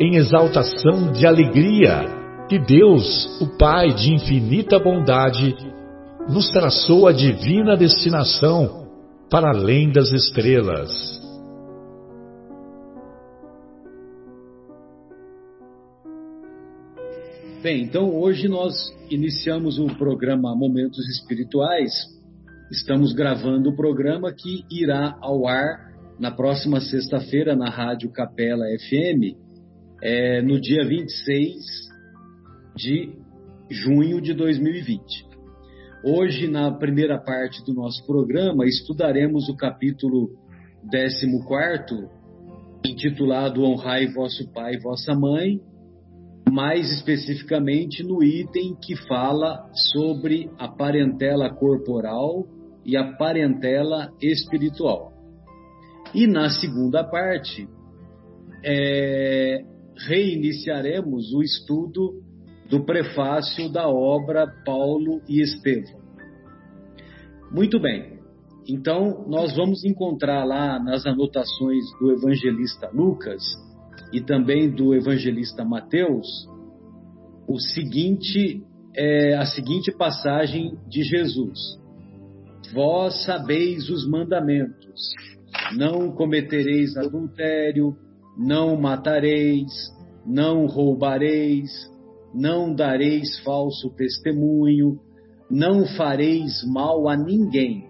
em exaltação de alegria que Deus, o Pai de infinita bondade, nos traçou a divina destinação para além das estrelas. Bem, então hoje nós iniciamos o programa Momentos Espirituais. Estamos gravando o programa que irá ao ar na próxima sexta-feira na Rádio Capela FM é, no dia 26 de junho de 2020. Hoje, na primeira parte do nosso programa, estudaremos o capítulo 14, intitulado Honrai vosso pai e vossa mãe, mais especificamente no item que fala sobre a parentela corporal e a parentela espiritual. E na segunda parte, é, reiniciaremos o estudo do prefácio da obra Paulo e Estevão. Muito bem, então nós vamos encontrar lá nas anotações do evangelista Lucas e também do evangelista Mateus o seguinte, é, a seguinte passagem de Jesus: Vós sabeis os mandamentos: não cometereis adultério não matareis, não roubareis, não dareis falso testemunho, não fareis mal a ninguém.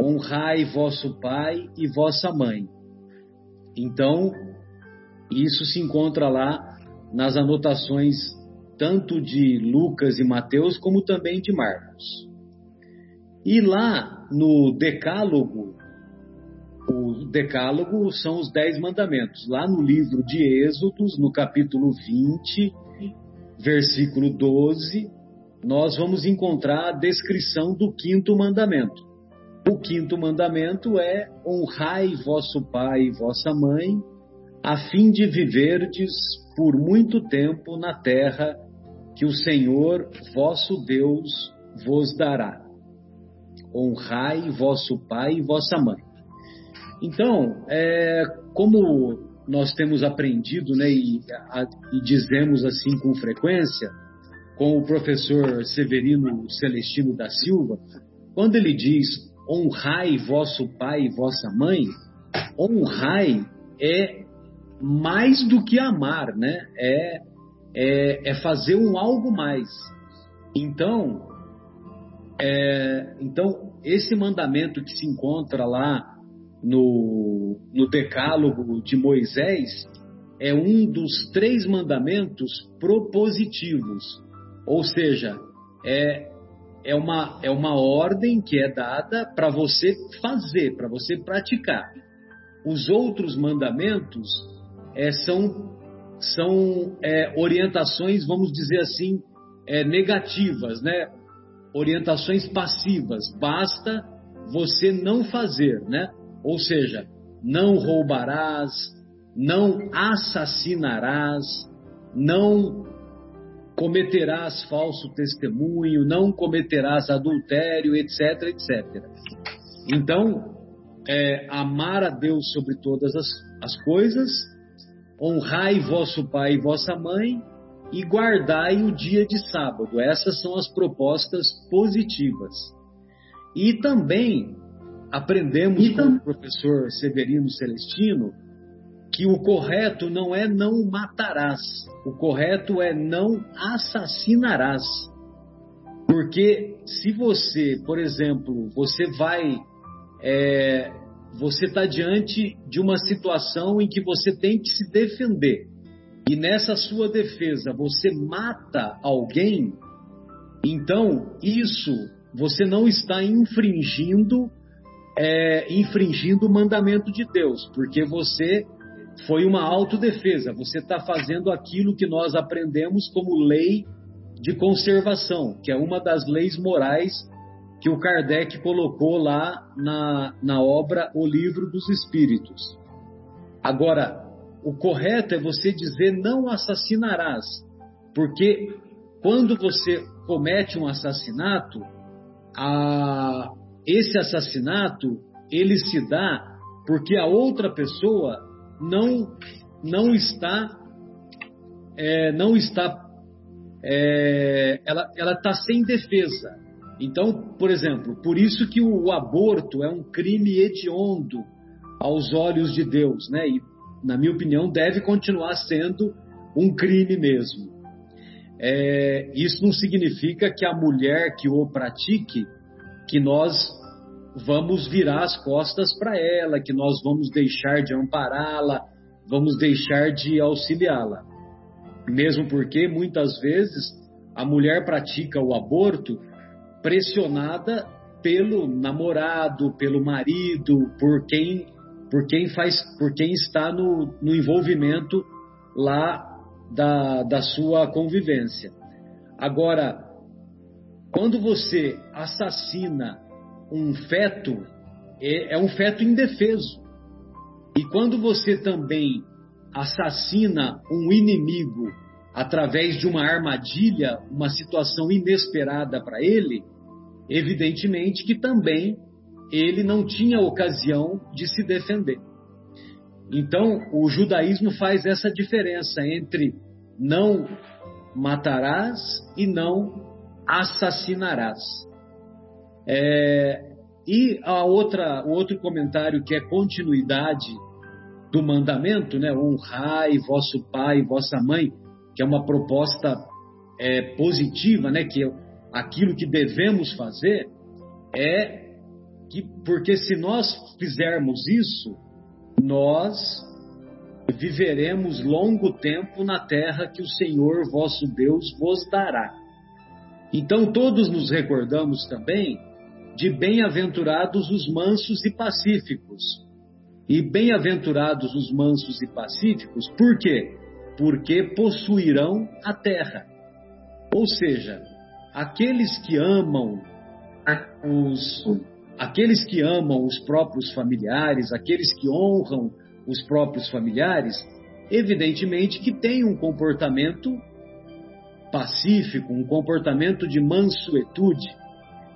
Honrai vosso pai e vossa mãe. Então, isso se encontra lá nas anotações tanto de Lucas e Mateus como também de Marcos. E lá no Decálogo, o Decálogo são os Dez Mandamentos. Lá no livro de Êxodos, no capítulo 20, versículo 12, nós vamos encontrar a descrição do quinto mandamento. O quinto mandamento é: honrai vosso pai e vossa mãe, a fim de viverdes por muito tempo na terra que o Senhor vosso Deus vos dará. Honrai vosso pai e vossa mãe. Então, é, como nós temos aprendido né, e, a, e dizemos assim com frequência, com o professor Severino Celestino da Silva, quando ele diz honrai vosso pai e vossa mãe, honrai é mais do que amar, né? É, é, é fazer um algo mais. Então, é, então esse mandamento que se encontra lá no, no Decálogo de Moisés é um dos três mandamentos propositivos, ou seja, é, é, uma, é uma ordem que é dada para você fazer, para você praticar. Os outros mandamentos é, são, são é, orientações, vamos dizer assim, é, negativas, né? orientações passivas. Basta você não fazer, né? Ou seja, não roubarás, não assassinarás, não cometerás falso testemunho, não cometerás adultério, etc, etc. Então, é, amar a Deus sobre todas as, as coisas, honrai vosso pai e vossa mãe e guardai o dia de sábado. Essas são as propostas positivas. E também aprendemos com o professor Severino Celestino que o correto não é não matarás, o correto é não assassinarás. Porque se você, por exemplo, você vai, é, você está diante de uma situação em que você tem que se defender e nessa sua defesa você mata alguém, então isso você não está infringindo é, infringindo o mandamento de Deus, porque você foi uma autodefesa, você está fazendo aquilo que nós aprendemos como lei de conservação, que é uma das leis morais que o Kardec colocou lá na, na obra O Livro dos Espíritos. Agora, o correto é você dizer não assassinarás, porque quando você comete um assassinato, a, esse assassinato ele se dá porque a outra pessoa não não está é, não está é, ela ela está sem defesa. Então, por exemplo, por isso que o, o, aborto é um crime hediondo aos olhos de Deus, né? E na minha opinião deve continuar sendo um crime mesmo. É, isso não significa que a mulher que o pratique, que nós vamos virar as costas para ela, que nós vamos deixar de ampará-la, vamos deixar de auxiliá-la. Mesmo porque muitas vezes a mulher pratica o aborto pressionada pelo namorado, pelo marido, por quem, por quem faz, por quem está no, no envolvimento lá da, da sua convivência. Agora, quando você assassina um feto, é, é um feto indefeso. E quando você também assassina um inimigo através de uma armadilha, uma situação inesperada para ele, evidentemente que também ele não tinha ocasião de se defender. Então, o judaísmo faz essa diferença entre não matarás e não assassinarás. É, e a outra, o outro comentário que é continuidade do mandamento, né? Honrai vosso pai e vossa mãe, que é uma proposta é, positiva, né? Que aquilo que devemos fazer é que, porque se nós fizermos isso, nós viveremos longo tempo na terra que o Senhor vosso Deus vos dará. Então todos nos recordamos também de bem-aventurados os mansos e pacíficos. E bem-aventurados os mansos e pacíficos, por quê? Porque possuirão a terra. Ou seja, aqueles que amam os aqueles que amam os próprios familiares, aqueles que honram os próprios familiares, evidentemente que têm um comportamento pacífico, um comportamento de mansuetude.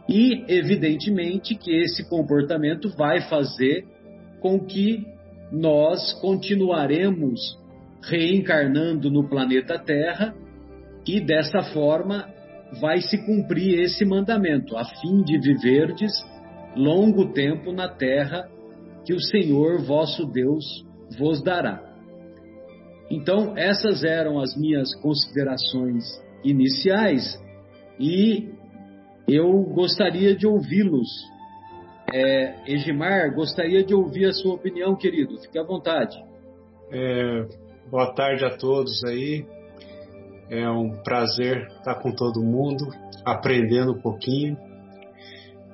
E, evidentemente, que esse comportamento vai fazer com que nós continuaremos reencarnando no planeta Terra e dessa forma vai se cumprir esse mandamento, a fim de viverdes longo tempo na terra que o Senhor vosso Deus vos dará. Então, essas eram as minhas considerações iniciais e eu gostaria de ouvi-los. É, Egimar, gostaria de ouvir a sua opinião, querido. Fique à vontade. É, boa tarde a todos aí. É um prazer estar com todo mundo, aprendendo um pouquinho.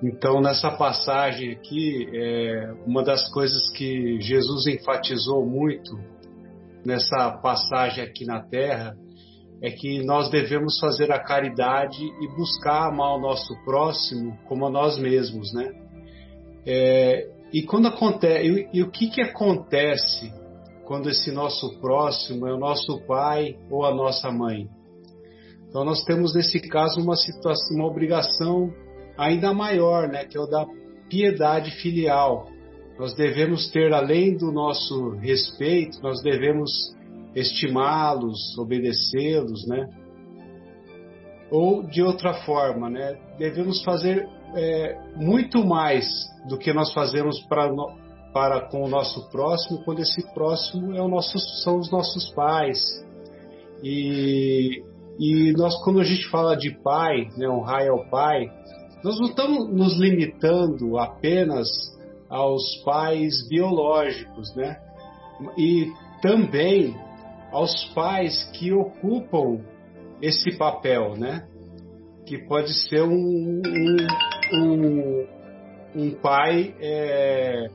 Então, nessa passagem aqui, é, uma das coisas que Jesus enfatizou muito nessa passagem aqui na Terra é que nós devemos fazer a caridade e buscar amar o nosso próximo como a nós mesmos, né? É, e quando acontece, e, e o que que acontece quando esse nosso próximo é o nosso pai ou a nossa mãe? Então nós temos nesse caso uma situação, uma obrigação ainda maior, né? Que é o da piedade filial. Nós devemos ter além do nosso respeito, nós devemos estimá-los, obedecê-los, né? Ou de outra forma, né? Devemos fazer é, muito mais do que nós fazemos para para com o nosso próximo, quando esse próximo é o nosso, são os nossos pais. E, e nós, quando a gente fala de pai, né, honrar ao pai, nós não estamos nos limitando apenas aos pais biológicos, né? E também aos pais que ocupam esse papel, né? Que pode ser um, um, um, um pai é,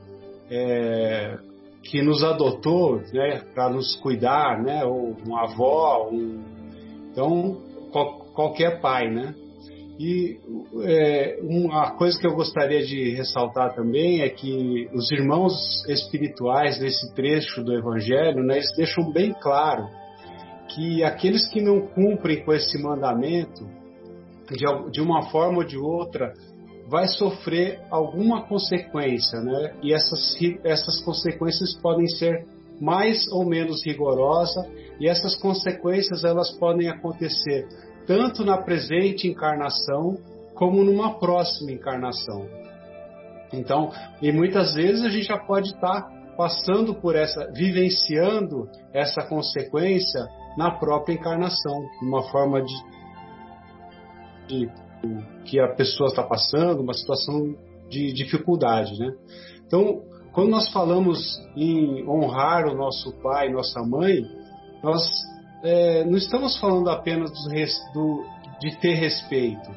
é, que nos adotou, né? Para nos cuidar, né? Ou uma avó, um, então qual, qualquer pai, né? E é, uma coisa que eu gostaria de ressaltar também é que os irmãos espirituais nesse trecho do Evangelho, né, eles deixam bem claro que aqueles que não cumprem com esse mandamento, de, de uma forma ou de outra, vai sofrer alguma consequência, né? E essas, essas consequências podem ser mais ou menos rigorosas, e essas consequências elas podem acontecer tanto na presente encarnação como numa próxima encarnação. Então, e muitas vezes a gente já pode estar passando por essa, vivenciando essa consequência na própria encarnação, uma forma de, de que a pessoa está passando, uma situação de dificuldade, né? Então, quando nós falamos em honrar o nosso pai, nossa mãe, nós é, não estamos falando apenas do, do, de ter respeito.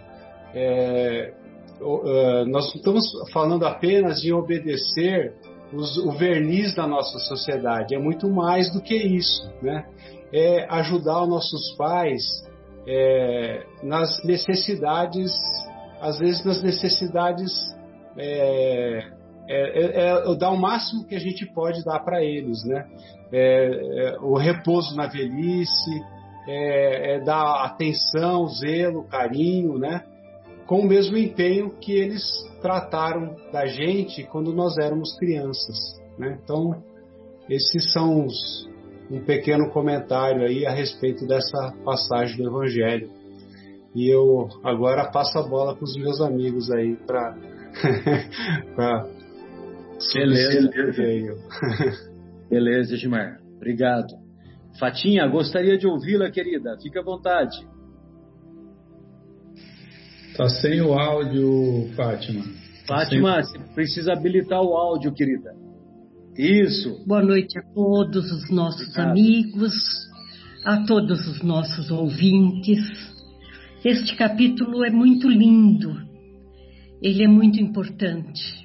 É, uh, nós não estamos falando apenas de obedecer os, o verniz da nossa sociedade. É muito mais do que isso, né? É ajudar os nossos pais é, nas necessidades, às vezes nas necessidades, é, é, é, é dar o máximo que a gente pode dar para eles, né? É, é, o repouso na velhice, é, é, dar atenção, zelo, carinho, né? Com o mesmo empenho que eles trataram da gente quando nós éramos crianças, né? Então, esses são os, um pequeno comentário aí a respeito dessa passagem do Evangelho. E eu agora passo a bola para os meus amigos aí para Beleza. Beleza, Edmar. Obrigado. Fatinha, gostaria de ouvi-la, querida. Fique à vontade. Tá sem o áudio, Fátima. Tá Fátima, sem... você precisa habilitar o áudio, querida. Isso. Boa noite a todos os nossos Obrigado. amigos, a todos os nossos ouvintes. Este capítulo é muito lindo. Ele é muito importante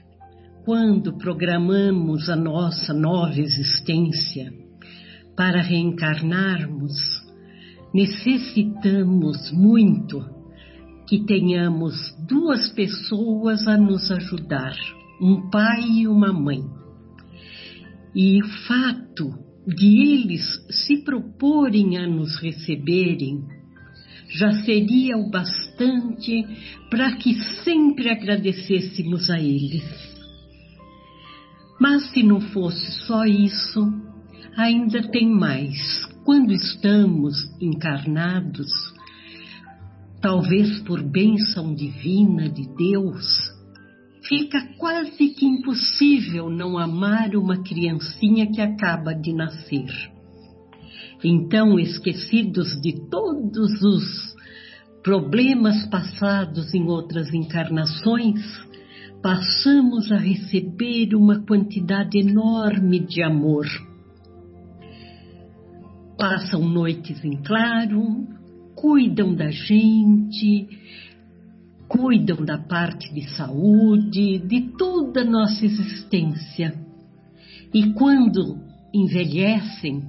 quando programamos a nossa nova existência para reencarnarmos, necessitamos muito que tenhamos duas pessoas a nos ajudar, um pai e uma mãe. E o fato de eles se proporem a nos receberem já seria o bastante para que sempre agradecêssemos a eles. Mas se não fosse só isso, ainda tem mais. Quando estamos encarnados, talvez por bênção divina de Deus, fica quase que impossível não amar uma criancinha que acaba de nascer. Então, esquecidos de todos os problemas passados em outras encarnações, passamos a receber uma quantidade enorme de amor. Passam noites em claro, cuidam da gente, cuidam da parte de saúde, de toda a nossa existência. E quando envelhecem,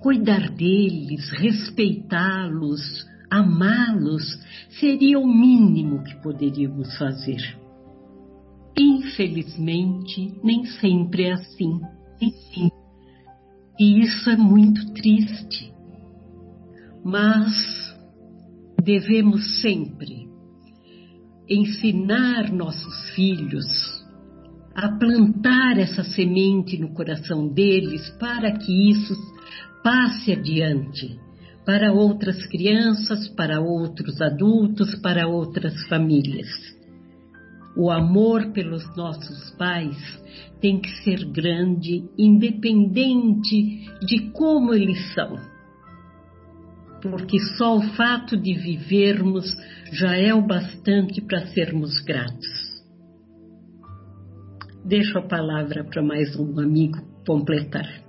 cuidar deles, respeitá-los, amá-los seria o mínimo que poderíamos fazer. Infelizmente, nem sempre é assim. E isso é muito triste. Mas devemos sempre ensinar nossos filhos a plantar essa semente no coração deles para que isso passe adiante para outras crianças, para outros adultos, para outras famílias. O amor pelos nossos pais tem que ser grande, independente de como eles são. Porque só o fato de vivermos já é o bastante para sermos gratos. Deixo a palavra para mais um amigo completar.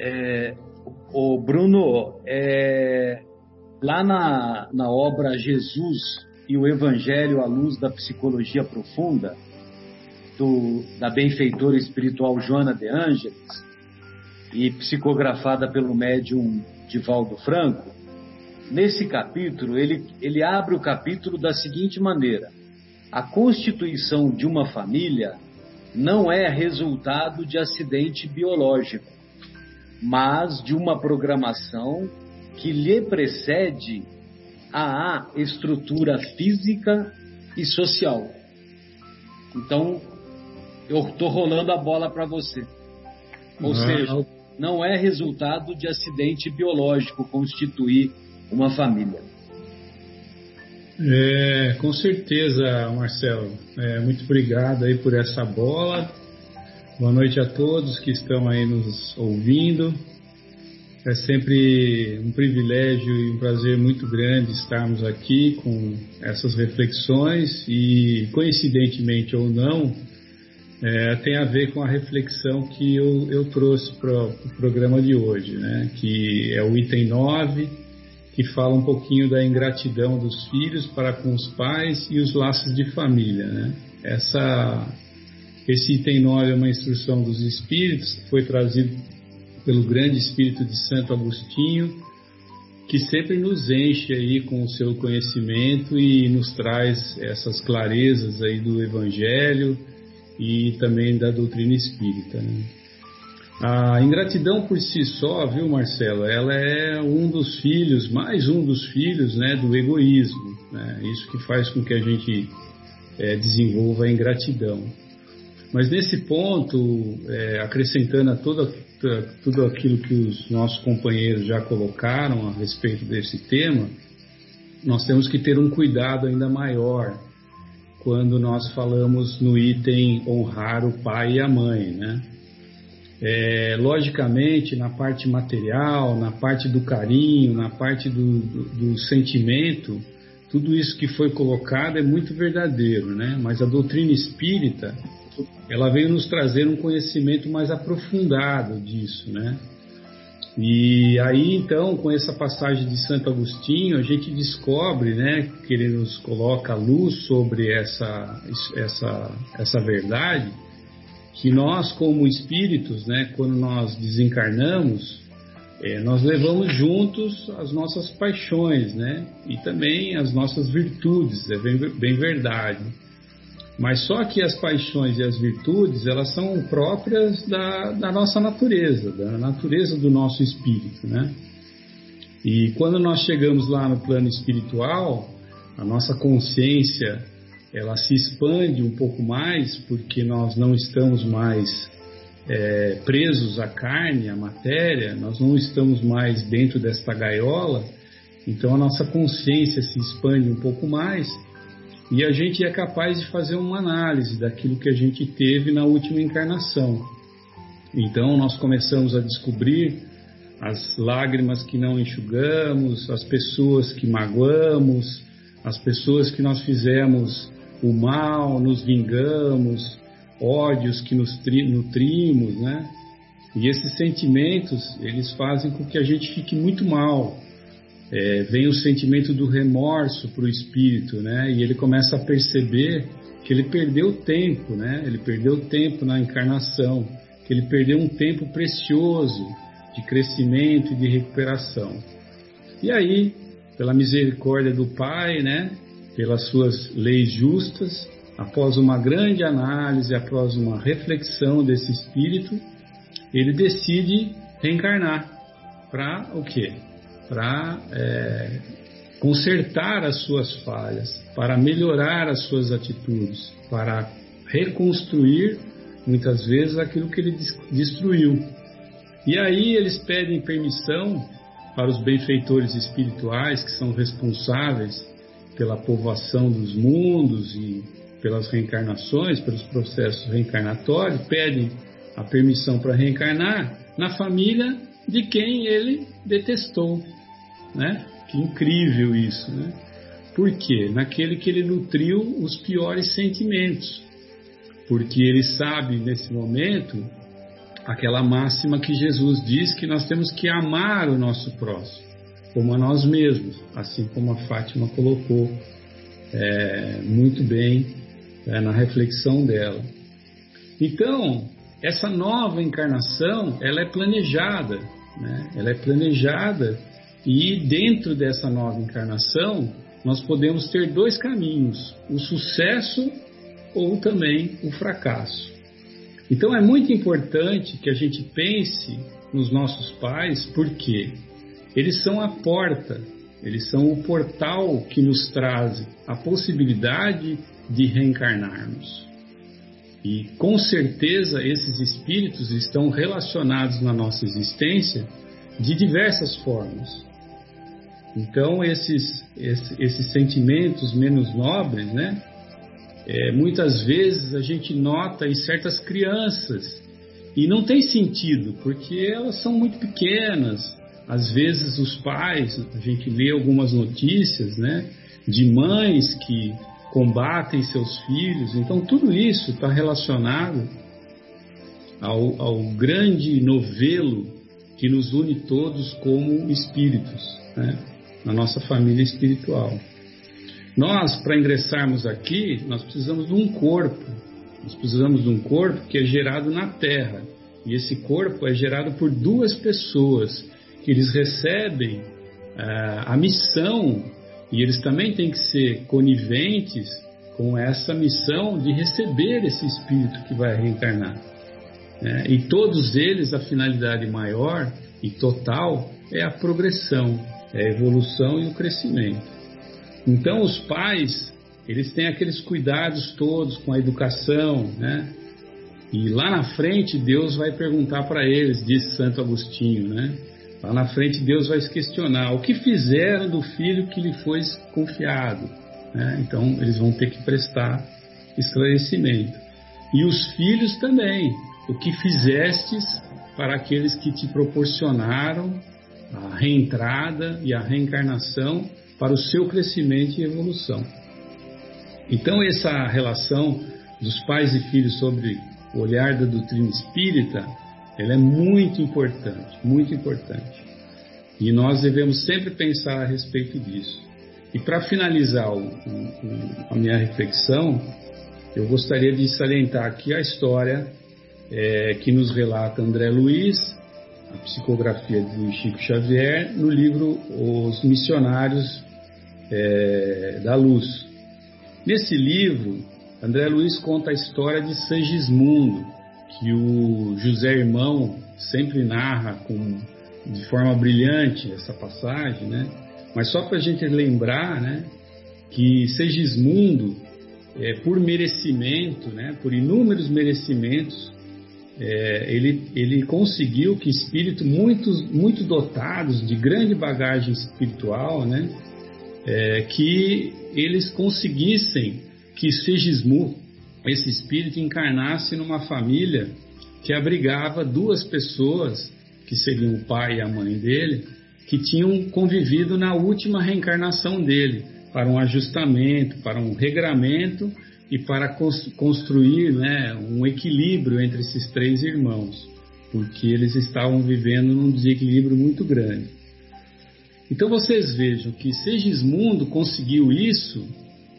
É, o Bruno, é, lá na, na obra Jesus e o Evangelho à luz da psicologia profunda, do, da benfeitora espiritual Joana de Ângeles, e psicografada pelo médium Divaldo Franco, nesse capítulo, ele, ele abre o capítulo da seguinte maneira: A constituição de uma família não é resultado de acidente biológico, mas de uma programação que lhe precede a estrutura física e social. Então, eu estou rolando a bola para você. Ou seja, não é resultado de acidente biológico constituir uma família. É, com certeza, Marcelo. É, muito obrigado aí por essa bola. Boa noite a todos que estão aí nos ouvindo. É sempre um privilégio e um prazer muito grande estarmos aqui com essas reflexões e, coincidentemente ou não, é, tem a ver com a reflexão que eu, eu trouxe para o pro programa de hoje, né? que é o item 9, que fala um pouquinho da ingratidão dos filhos para com os pais e os laços de família. Né? Essa esse item 9 é uma instrução dos Espíritos, foi trazido pelo grande Espírito de Santo Agostinho, que sempre nos enche aí com o seu conhecimento e nos traz essas clarezas aí do Evangelho e também da doutrina espírita. Né? A ingratidão por si só, viu, Marcelo, ela é um dos filhos, mais um dos filhos, né, do egoísmo. Né? Isso que faz com que a gente é, desenvolva a ingratidão. Mas nesse ponto, é, acrescentando a toda, tudo aquilo que os nossos companheiros já colocaram a respeito desse tema, nós temos que ter um cuidado ainda maior quando nós falamos no item honrar o pai e a mãe, né? É, logicamente, na parte material, na parte do carinho, na parte do, do, do sentimento, tudo isso que foi colocado é muito verdadeiro, né? Mas a doutrina espírita ela veio nos trazer um conhecimento mais aprofundado disso, né? E aí então, com essa passagem de Santo Agostinho, a gente descobre, né, que ele nos coloca a luz sobre essa essa essa verdade, que nós como espíritos, né, quando nós desencarnamos, é, nós levamos juntos as nossas paixões, né, e também as nossas virtudes, é bem, bem verdade. Mas só que as paixões e as virtudes, elas são próprias da, da nossa natureza, da natureza do nosso espírito, né? E quando nós chegamos lá no plano espiritual, a nossa consciência, ela se expande um pouco mais, porque nós não estamos mais é, presos à carne, à matéria, nós não estamos mais dentro desta gaiola, então a nossa consciência se expande um pouco mais e a gente é capaz de fazer uma análise daquilo que a gente teve na última encarnação. Então nós começamos a descobrir as lágrimas que não enxugamos, as pessoas que magoamos, as pessoas que nós fizemos o mal, nos vingamos, ódios que nos nutrimos, né? E esses sentimentos, eles fazem com que a gente fique muito mal, é, vem o sentimento do remorso para o espírito, né? E ele começa a perceber que ele perdeu tempo, né? Ele perdeu tempo na encarnação, que ele perdeu um tempo precioso de crescimento e de recuperação. E aí, pela misericórdia do Pai, né? Pelas suas leis justas, após uma grande análise, após uma reflexão desse espírito, ele decide reencarnar para o quê? Para é, consertar as suas falhas, para melhorar as suas atitudes, para reconstruir muitas vezes aquilo que ele destruiu. E aí eles pedem permissão para os benfeitores espirituais que são responsáveis pela povoação dos mundos e pelas reencarnações, pelos processos reencarnatórios, pede a permissão para reencarnar na família de quem ele detestou, né? Que incrível isso, né? Por quê? Naquele que ele nutriu os piores sentimentos. Porque ele sabe nesse momento aquela máxima que Jesus diz que nós temos que amar o nosso próximo, como a nós mesmos, assim como a Fátima colocou é, muito bem é, na reflexão dela. Então, essa nova encarnação, ela é planejada, né? ela é planejada e dentro dessa nova encarnação nós podemos ter dois caminhos: o sucesso ou também o fracasso. Então é muito importante que a gente pense nos nossos pais, porque eles são a porta, eles são o portal que nos traz a possibilidade de reencarnarmos. E com certeza esses espíritos estão relacionados na nossa existência de diversas formas. Então, esses, esses, esses sentimentos menos nobres, né? É, muitas vezes a gente nota em certas crianças e não tem sentido, porque elas são muito pequenas. Às vezes os pais, a gente lê algumas notícias, né, de mães que combatem seus filhos. Então tudo isso está relacionado ao, ao grande novelo que nos une todos como espíritos. Né? na nossa família espiritual. Nós, para ingressarmos aqui, nós precisamos de um corpo. Nós precisamos de um corpo que é gerado na Terra. E esse corpo é gerado por duas pessoas que eles recebem uh, a missão e eles também têm que ser coniventes com essa missão de receber esse espírito que vai reencarnar. Né? E todos eles, a finalidade maior e total é a progressão, é a evolução e o crescimento. Então, os pais, eles têm aqueles cuidados todos com a educação, né? E lá na frente, Deus vai perguntar para eles, disse Santo Agostinho, né? Lá na frente, Deus vai se questionar o que fizeram do filho que lhe foi confiado. Né? Então, eles vão ter que prestar esclarecimento. E os filhos também, o que fizestes para aqueles que te proporcionaram a reentrada e a reencarnação para o seu crescimento e evolução. Então, essa relação dos pais e filhos sobre o olhar da doutrina espírita, ela é muito importante, muito importante. E nós devemos sempre pensar a respeito disso. E para finalizar o, o, a minha reflexão, eu gostaria de salientar aqui a história é, que nos relata André Luiz a psicografia de Chico Xavier no livro Os Missionários é, da Luz. Nesse livro, André Luiz conta a história de Segismundo, que o José Irmão sempre narra com, de forma brilhante essa passagem, né? Mas só para a gente lembrar, né, que Segismundo, é, por merecimento, né, por inúmeros merecimentos, é, ele, ele conseguiu que espíritos muito, muito dotados de grande bagagem espiritual, né, é, que eles conseguissem que Segismu, esse espírito, encarnasse numa família que abrigava duas pessoas, que seriam o pai e a mãe dele, que tinham convivido na última reencarnação dele, para um ajustamento, para um regramento e para construir né, um equilíbrio entre esses três irmãos, porque eles estavam vivendo num desequilíbrio muito grande. Então vocês vejam que Segismundo conseguiu isso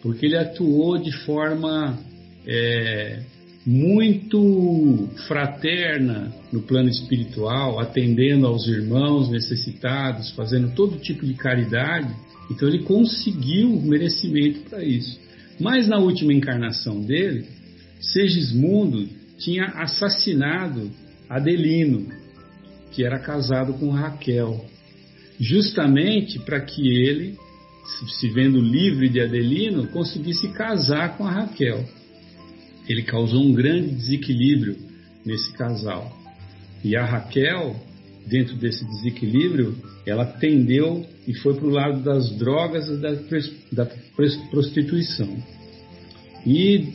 porque ele atuou de forma é, muito fraterna no plano espiritual, atendendo aos irmãos necessitados, fazendo todo tipo de caridade. Então ele conseguiu merecimento para isso. Mas na última encarnação dele, Segismundo tinha assassinado Adelino, que era casado com Raquel, justamente para que ele, se vendo livre de Adelino, conseguisse casar com a Raquel. Ele causou um grande desequilíbrio nesse casal. E a Raquel dentro desse desequilíbrio, ela tendeu e foi para o lado das drogas e da, da prostituição. E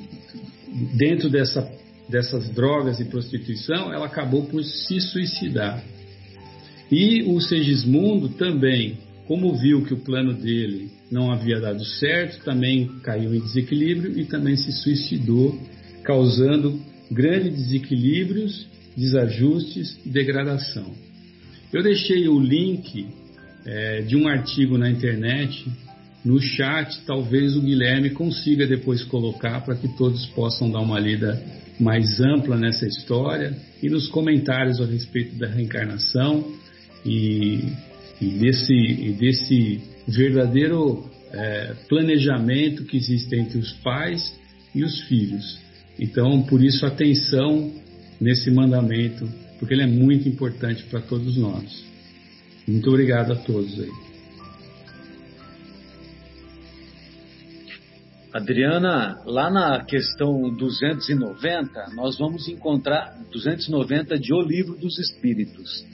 dentro dessa, dessas drogas e prostituição, ela acabou por se suicidar. E o Segismundo também, como viu que o plano dele não havia dado certo, também caiu em desequilíbrio e também se suicidou, causando grandes desequilíbrios, desajustes e degradação. Eu deixei o link é, de um artigo na internet no chat, talvez o Guilherme consiga depois colocar para que todos possam dar uma lida mais ampla nessa história e nos comentários a respeito da reencarnação e, e desse, e desse verdadeiro é, planejamento que existe entre os pais e os filhos. Então, por isso, atenção nesse mandamento, porque ele é muito importante para todos nós. Muito obrigado a todos aí. Adriana, lá na questão 290, nós vamos encontrar 290 de O Livro dos Espíritos.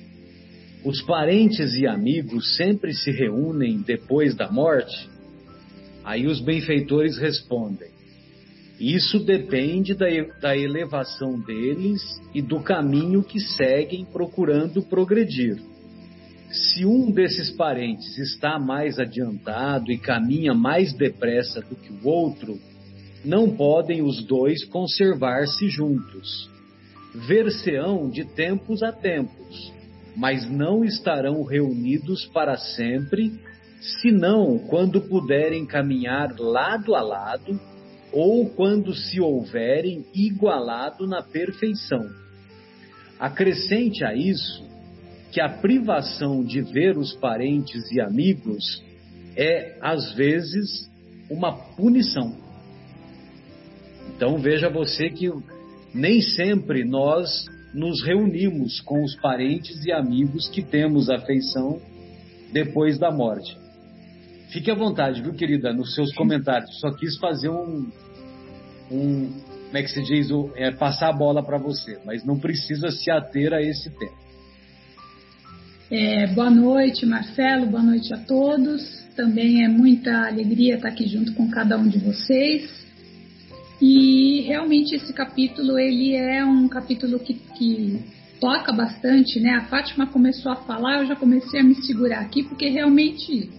Os parentes e amigos sempre se reúnem depois da morte? Aí os benfeitores respondem: Isso depende da, da elevação deles e do caminho que seguem procurando progredir. Se um desses parentes está mais adiantado e caminha mais depressa do que o outro, não podem os dois conservar-se juntos. Ver-se-ão de tempos a tempos, mas não estarão reunidos para sempre, senão quando puderem caminhar lado a lado ou quando se houverem igualado na perfeição. Acrescente a isso que a privação de ver os parentes e amigos é, às vezes, uma punição. Então veja você que nem sempre nós nos reunimos com os parentes e amigos que temos afeição depois da morte. Fique à vontade, viu, querida, nos seus comentários. Só quis fazer um, um como é que se diz, é, passar a bola para você, mas não precisa se ater a esse tema. É, boa noite, Marcelo, boa noite a todos. Também é muita alegria estar aqui junto com cada um de vocês. E realmente esse capítulo ele é um capítulo que, que toca bastante, né? A Fátima começou a falar, eu já comecei a me segurar aqui porque realmente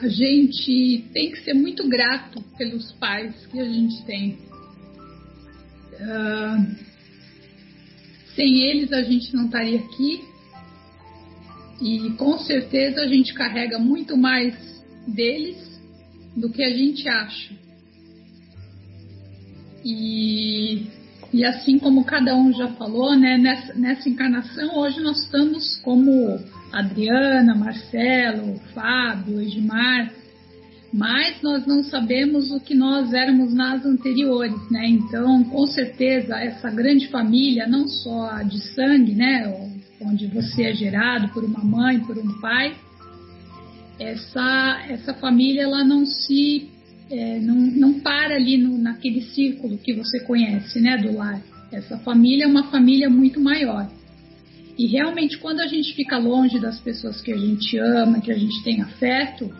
a gente tem que ser muito grato pelos pais que a gente tem. Uh, sem eles a gente não estaria aqui e com certeza a gente carrega muito mais deles do que a gente acha. E, e assim como cada um já falou, né, nessa, nessa encarnação, hoje nós estamos como Adriana, Marcelo, Fábio, Edmar, mas nós não sabemos o que nós éramos nas anteriores, né? Então, com certeza, essa grande família, não só de sangue, né, onde você é gerado por uma mãe, por um pai, essa, essa família ela não se é, não, não para ali no, naquele círculo que você conhece, né, do lar. Essa família é uma família muito maior. E realmente, quando a gente fica longe das pessoas que a gente ama, que a gente tem afeto,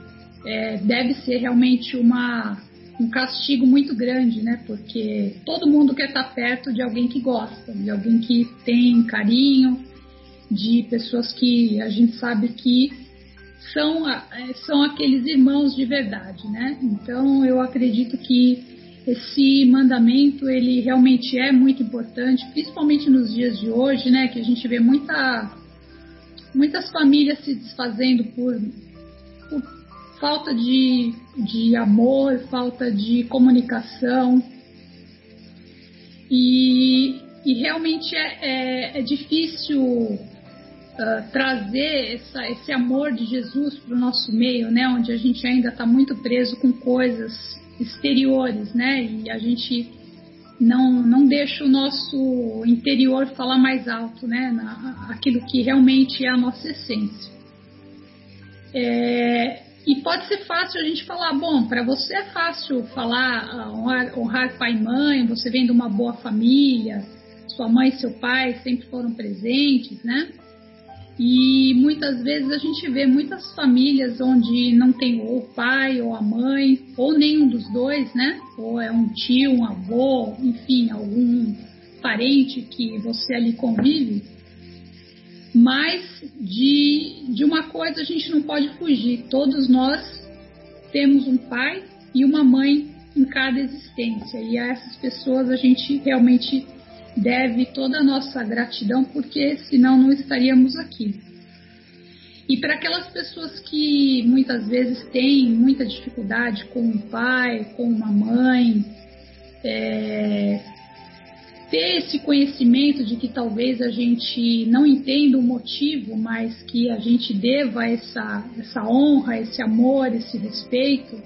é, deve ser realmente uma, um castigo muito grande, né? Porque todo mundo quer estar perto de alguém que gosta, de alguém que tem carinho, de pessoas que a gente sabe que são, é, são aqueles irmãos de verdade, né? Então eu acredito que esse mandamento ele realmente é muito importante, principalmente nos dias de hoje, né? Que a gente vê muita, muitas famílias se desfazendo por, por falta de, de amor, falta de comunicação. E, e realmente é, é, é difícil uh, trazer essa, esse amor de Jesus para o nosso meio, né, onde a gente ainda está muito preso com coisas exteriores, né, e a gente não, não deixa o nosso interior falar mais alto, né, na, aquilo que realmente é a nossa essência. É, e pode ser fácil a gente falar, bom, para você é fácil falar, honrar, honrar pai e mãe, você vem de uma boa família, sua mãe e seu pai sempre foram presentes, né? E muitas vezes a gente vê muitas famílias onde não tem ou o pai ou a mãe, ou nenhum dos dois, né? Ou é um tio, um avô, enfim, algum parente que você ali convive. Mas de, de uma coisa a gente não pode fugir: todos nós temos um pai e uma mãe em cada existência, e a essas pessoas a gente realmente deve toda a nossa gratidão, porque senão não estaríamos aqui. E para aquelas pessoas que muitas vezes têm muita dificuldade com um pai, com uma mãe, é, ter esse conhecimento de que talvez a gente não entenda o motivo, mas que a gente deva essa, essa honra, esse amor, esse respeito,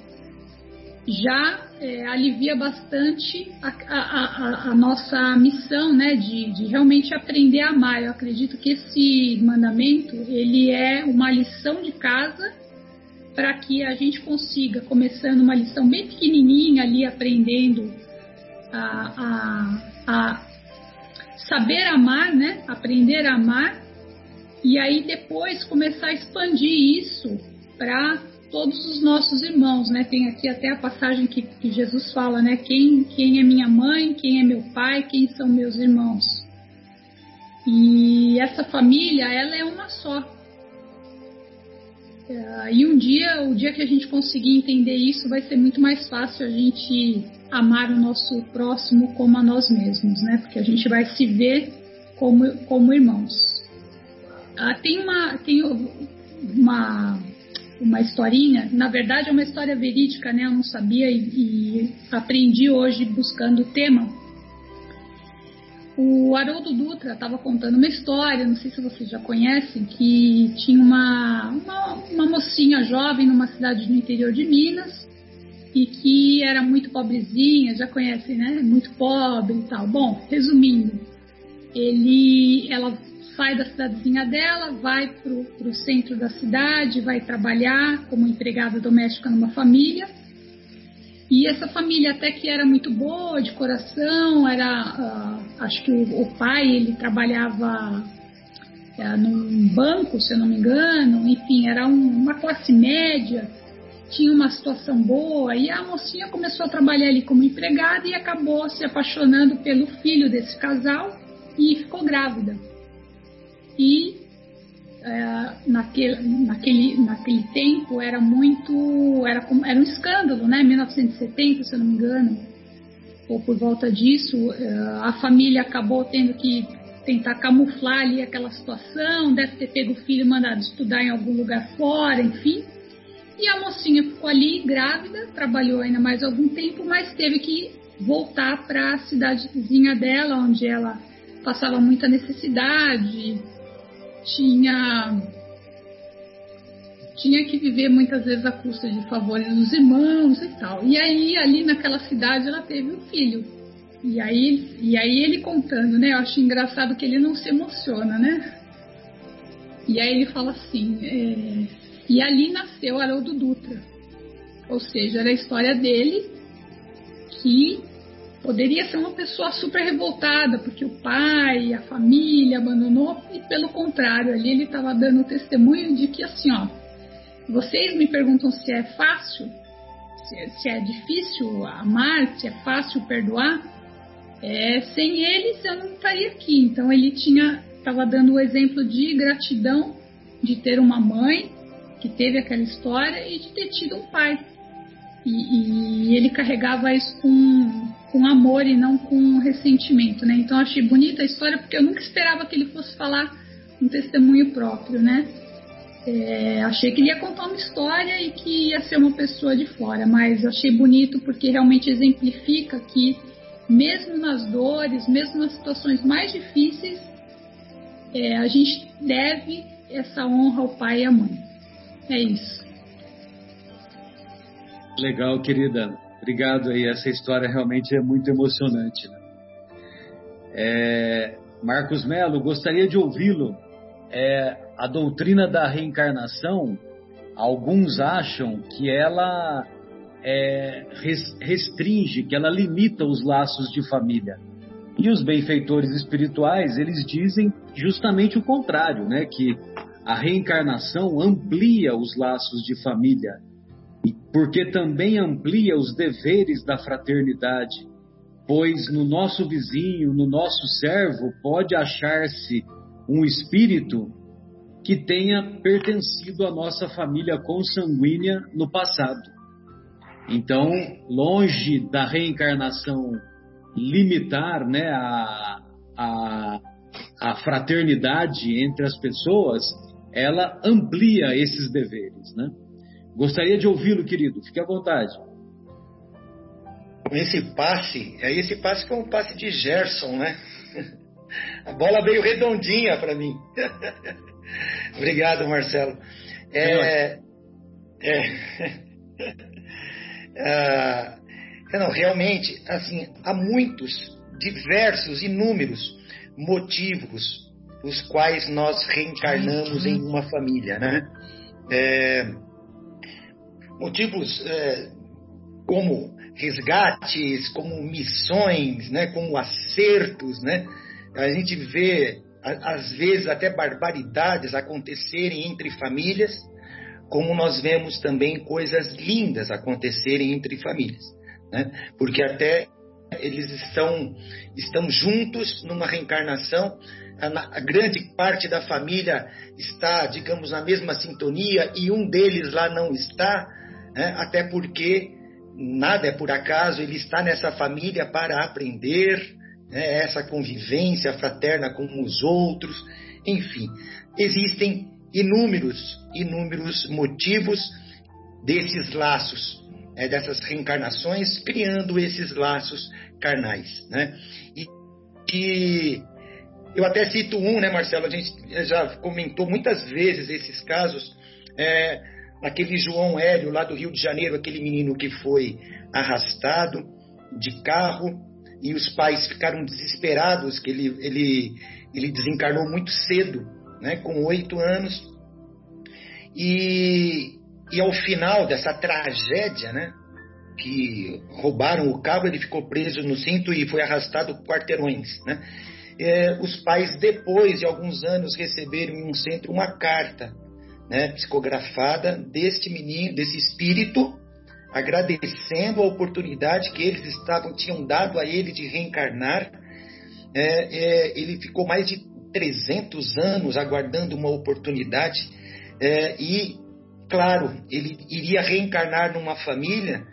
já é, alivia bastante a, a, a, a, nossa missão, né, de, de realmente aprender a amar. Eu acredito que esse mandamento ele é uma lição de casa para que a gente consiga, começando uma lição bem pequenininha ali, aprendendo a, a saber amar, né, aprender a amar, e aí depois começar a expandir isso para todos os nossos irmãos, né? Tem aqui até a passagem que, que, Jesus fala, né? Quem, quem é minha mãe, quem é meu pai, quem são meus irmãos. E essa família, ela é uma só. É, e um dia, o dia que a gente conseguir entender isso, vai ser muito mais fácil a gente amar o nosso próximo como a nós mesmos, né? Porque a gente vai se ver como, como irmãos. Ah, tem uma, tem uma uma historinha, na verdade é uma história verídica, né? Eu não sabia e, e aprendi hoje buscando o tema. O Haroldo Dutra estava contando uma história, não sei se vocês já conhecem, que tinha uma, uma, uma mocinha jovem numa cidade do interior de Minas e que era muito pobrezinha, já conhecem, né? Muito pobre e tal. Bom, resumindo, ele, ela sai da cidadezinha dela, vai para o centro da cidade, vai trabalhar como empregada doméstica numa família. E essa família até que era muito boa de coração, era, uh, acho que o, o, pai ele trabalhava uh, num banco, se eu não me engano, enfim, era um, uma classe média, tinha uma situação boa e a mocinha começou a trabalhar ali como empregada e acabou se apaixonando pelo filho desse casal e ficou grávida e é, naquele, naquele, naquele tempo era muito. Era, era um escândalo, né? 1970, se eu não me engano, ou por volta disso, é, a família acabou tendo que tentar camuflar ali aquela situação, deve ter pego o filho mandado estudar em algum lugar fora, enfim. E a mocinha ficou ali grávida, trabalhou ainda mais algum tempo, mas teve que voltar para a cidadezinha dela, onde ela passava muita necessidade, tinha tinha que viver muitas vezes à custa de favores dos irmãos e tal. E aí ali naquela cidade ela teve um filho. E aí, e aí ele contando, né? Eu acho engraçado que ele não se emociona, né? E aí ele fala assim, é, e ali nasceu Haroldo Dutra. Ou seja, era a história dele que Poderia ser uma pessoa super revoltada porque o pai, a família abandonou e pelo contrário, ali ele estava dando testemunho de que assim, ó, vocês me perguntam se é fácil, se é, se é difícil amar, se é fácil perdoar. É, sem eles eu não estaria aqui. Então ele tinha, estava dando o exemplo de gratidão de ter uma mãe que teve aquela história e de ter tido um pai. E, e ele carregava isso com com amor e não com ressentimento, né? Então achei bonita a história porque eu nunca esperava que ele fosse falar um testemunho próprio, né? É, achei que ele ia contar uma história e que ia ser uma pessoa de fora, mas achei bonito porque realmente exemplifica que mesmo nas dores, mesmo nas situações mais difíceis, é, a gente deve essa honra ao pai e à mãe. É isso. Legal, querida. Obrigado aí, essa história realmente é muito emocionante. Né? É, Marcos Melo, gostaria de ouvi-lo. É, a doutrina da reencarnação, alguns acham que ela é, restringe, que ela limita os laços de família. E os benfeitores espirituais, eles dizem justamente o contrário, né? Que a reencarnação amplia os laços de família, porque também amplia os deveres da fraternidade, pois no nosso vizinho, no nosso servo, pode achar-se um espírito que tenha pertencido à nossa família consanguínea no passado. Então, longe da reencarnação limitar né, a, a, a fraternidade entre as pessoas, ela amplia esses deveres. Né? Gostaria de ouvi-lo, querido, fique à vontade. Esse passe, é esse passe que é um passe de Gerson, né? A bola veio redondinha para mim. Obrigado, Marcelo. É, é, é, não, realmente, assim, há muitos, diversos, inúmeros motivos os quais nós reencarnamos em uma família, né? É, motivos é, como resgates, como missões, né? Como acertos, né? A gente vê às vezes até barbaridades acontecerem entre famílias, como nós vemos também coisas lindas acontecerem entre famílias, né? Porque até eles estão estão juntos numa reencarnação, a, a grande parte da família está, digamos, na mesma sintonia e um deles lá não está, né? até porque nada é por acaso, ele está nessa família para aprender, né, essa convivência fraterna com os outros, enfim, existem inúmeros, inúmeros motivos desses laços, né, dessas reencarnações, criando esses laços carnais, né? E, e eu até cito um, né, Marcelo? A gente já comentou muitas vezes esses casos. É, aquele João Hélio lá do Rio de Janeiro, aquele menino que foi arrastado de carro e os pais ficaram desesperados que ele, ele, ele desencarnou muito cedo, né, com oito anos. E, e ao final dessa tragédia, né, que roubaram o carro, ele ficou preso no cinto e foi arrastado quarteirões, né? É, os pais, depois de alguns anos, receberam em um centro uma carta né, psicografada deste menino, desse espírito, agradecendo a oportunidade que eles estavam tinham dado a ele de reencarnar. É, é, ele ficou mais de 300 anos aguardando uma oportunidade é, e, claro, ele iria reencarnar numa família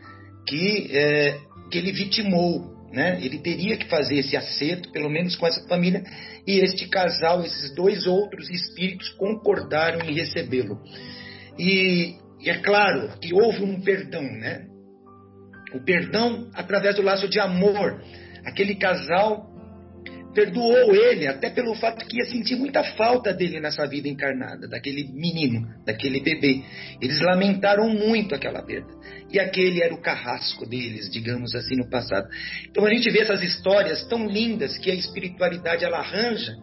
que, é, que ele vitimou. Né? Ele teria que fazer esse acerto, pelo menos com essa família, e este casal, esses dois outros espíritos, concordaram em recebê-lo. E, e é claro que houve um perdão, né? O perdão através do laço de amor. Aquele casal perdoou ele, até pelo fato que ia sentir muita falta dele nessa vida encarnada, daquele menino, daquele bebê. Eles lamentaram muito aquela perda. E aquele era o carrasco deles, digamos assim, no passado. Então a gente vê essas histórias tão lindas que a espiritualidade ela arranja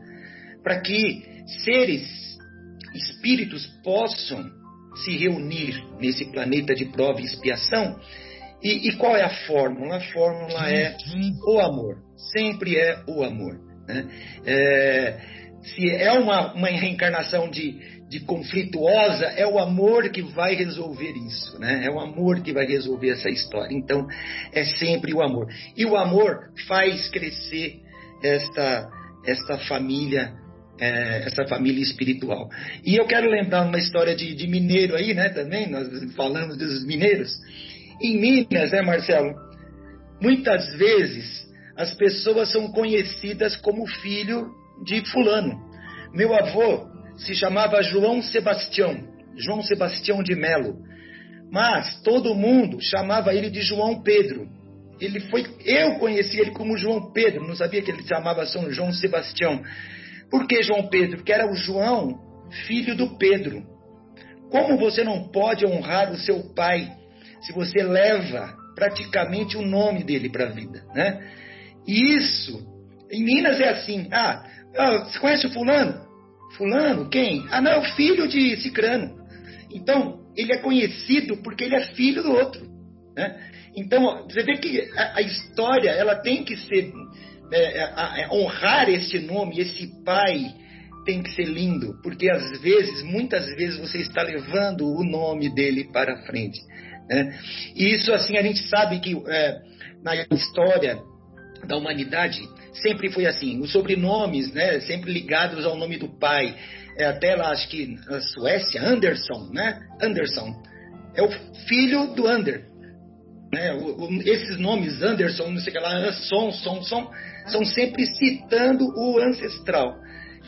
para que seres, espíritos possam se reunir nesse planeta de prova e expiação. E, e qual é a fórmula? A fórmula é o amor. Sempre é o amor. Né? É, se é uma, uma reencarnação de, de conflituosa, é o amor que vai resolver isso, né? É o amor que vai resolver essa história. Então, é sempre o amor. E o amor faz crescer esta, esta família é, essa família espiritual. E eu quero lembrar uma história de, de, mineiro aí, né? Também, nós falamos dos mineiros. Em Minas, né, Marcelo? Muitas vezes as pessoas são conhecidas como filho de fulano. Meu avô se chamava João Sebastião, João Sebastião de Melo. Mas todo mundo chamava ele de João Pedro. Ele foi, eu conheci ele como João Pedro, não sabia que ele se chamava São João Sebastião. Por que João Pedro? Porque era o João, filho do Pedro. Como você não pode honrar o seu pai se você leva praticamente o nome dele para a vida, né? Isso, em Minas é assim. Ah, ah, você conhece o fulano? Fulano? Quem? Ah, não, é o filho de Cicrano. Então, ele é conhecido porque ele é filho do outro. Né? Então, você vê que a, a história ela tem que ser é, é, é, honrar este nome, esse pai tem que ser lindo, porque às vezes, muitas vezes, você está levando o nome dele para frente. Né? E isso, assim, a gente sabe que é, na história da humanidade sempre foi assim, os sobrenomes, né, sempre ligados ao nome do pai. É, até lá, acho que na Suécia, Anderson, né? Anderson é o filho do Ander. Né? O, o, esses nomes, Anderson, não sei o que lá, Son, Son, Son, são sempre citando o ancestral.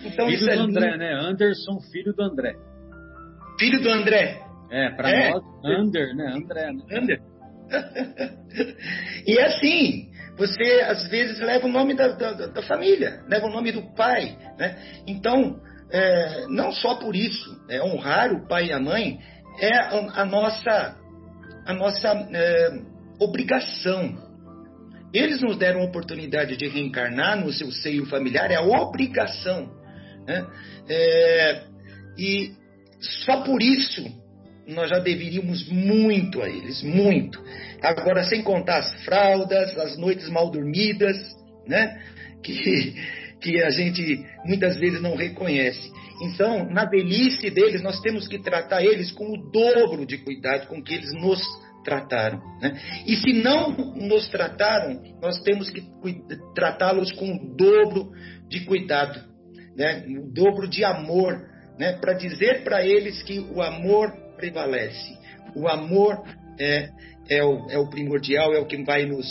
Então, filho do é André, lindo. né? Anderson, filho do André. Filho do André. É, para é. nós, Ander, né? André. Né? Ander. e assim, você às vezes leva o nome da, da, da família, leva o nome do pai, né? Então, é, não só por isso, é, honrar o pai e a mãe é a, a nossa, a nossa é, obrigação. Eles nos deram a oportunidade de reencarnar no seu seio familiar, é a obrigação. Né? É, e só por isso nós já deveríamos muito a eles, muito. Agora, sem contar as fraldas, as noites mal dormidas, né? Que, que a gente muitas vezes não reconhece. Então, na velhice deles, nós temos que tratar eles com o dobro de cuidado com que eles nos trataram. Né? E se não nos trataram, nós temos que tratá-los com o dobro de cuidado, né? o dobro de amor, né? para dizer para eles que o amor prevalece. O amor é, é, o, é o primordial, é o que vai nos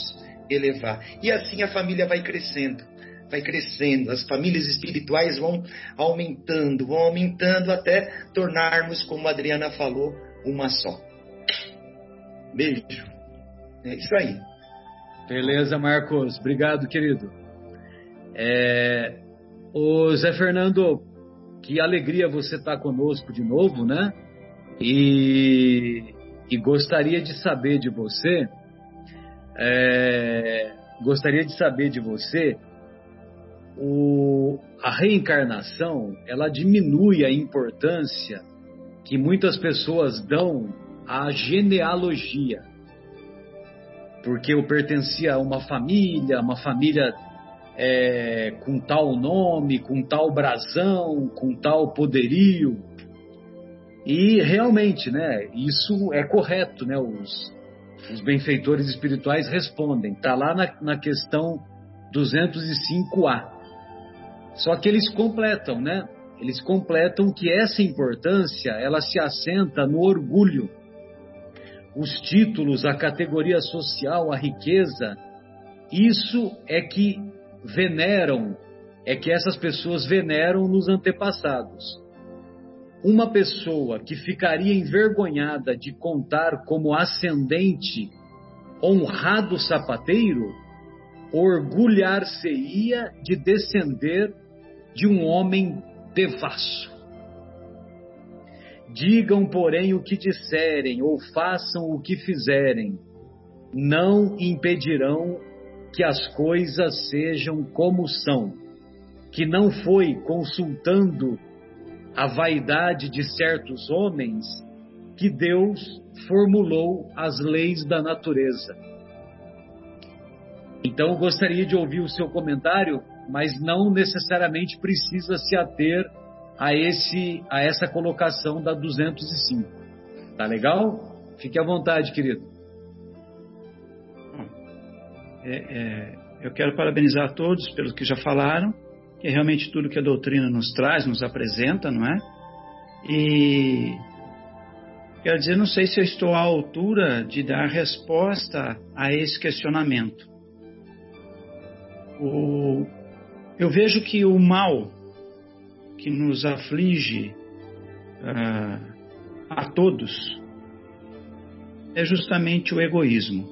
elevar. E assim a família vai crescendo vai crescendo, as famílias espirituais vão aumentando, vão aumentando até tornarmos, como a Adriana falou, uma só. Beijo. É isso aí. Beleza, Marcos. Obrigado, querido. É... O Zé Fernando, que alegria você estar conosco de novo, né? E, e gostaria de saber de você, é... gostaria de saber de você o, a reencarnação ela diminui a importância que muitas pessoas dão à genealogia. Porque eu pertencia a uma família, uma família é, com tal nome, com tal brasão, com tal poderio. E realmente, né, isso é correto, né? Os, os benfeitores espirituais respondem. Está lá na, na questão 205A. Só que eles completam, né? Eles completam que essa importância ela se assenta no orgulho. Os títulos, a categoria social, a riqueza, isso é que veneram, é que essas pessoas veneram nos antepassados. Uma pessoa que ficaria envergonhada de contar como ascendente honrado sapateiro, orgulhar-se-ia de descender de um homem devasso. Digam, porém, o que disserem ou façam o que fizerem, não impedirão que as coisas sejam como são, que não foi consultando a vaidade de certos homens que Deus formulou as leis da natureza. Então, gostaria de ouvir o seu comentário mas não necessariamente precisa se ater a, esse, a essa colocação da 205. Tá legal? Fique à vontade, querido. É, é, eu quero parabenizar a todos pelos que já falaram, é realmente tudo que a doutrina nos traz, nos apresenta, não é? E quero dizer, não sei se eu estou à altura de dar resposta a esse questionamento. O, eu vejo que o mal que nos aflige uh, a todos é justamente o egoísmo.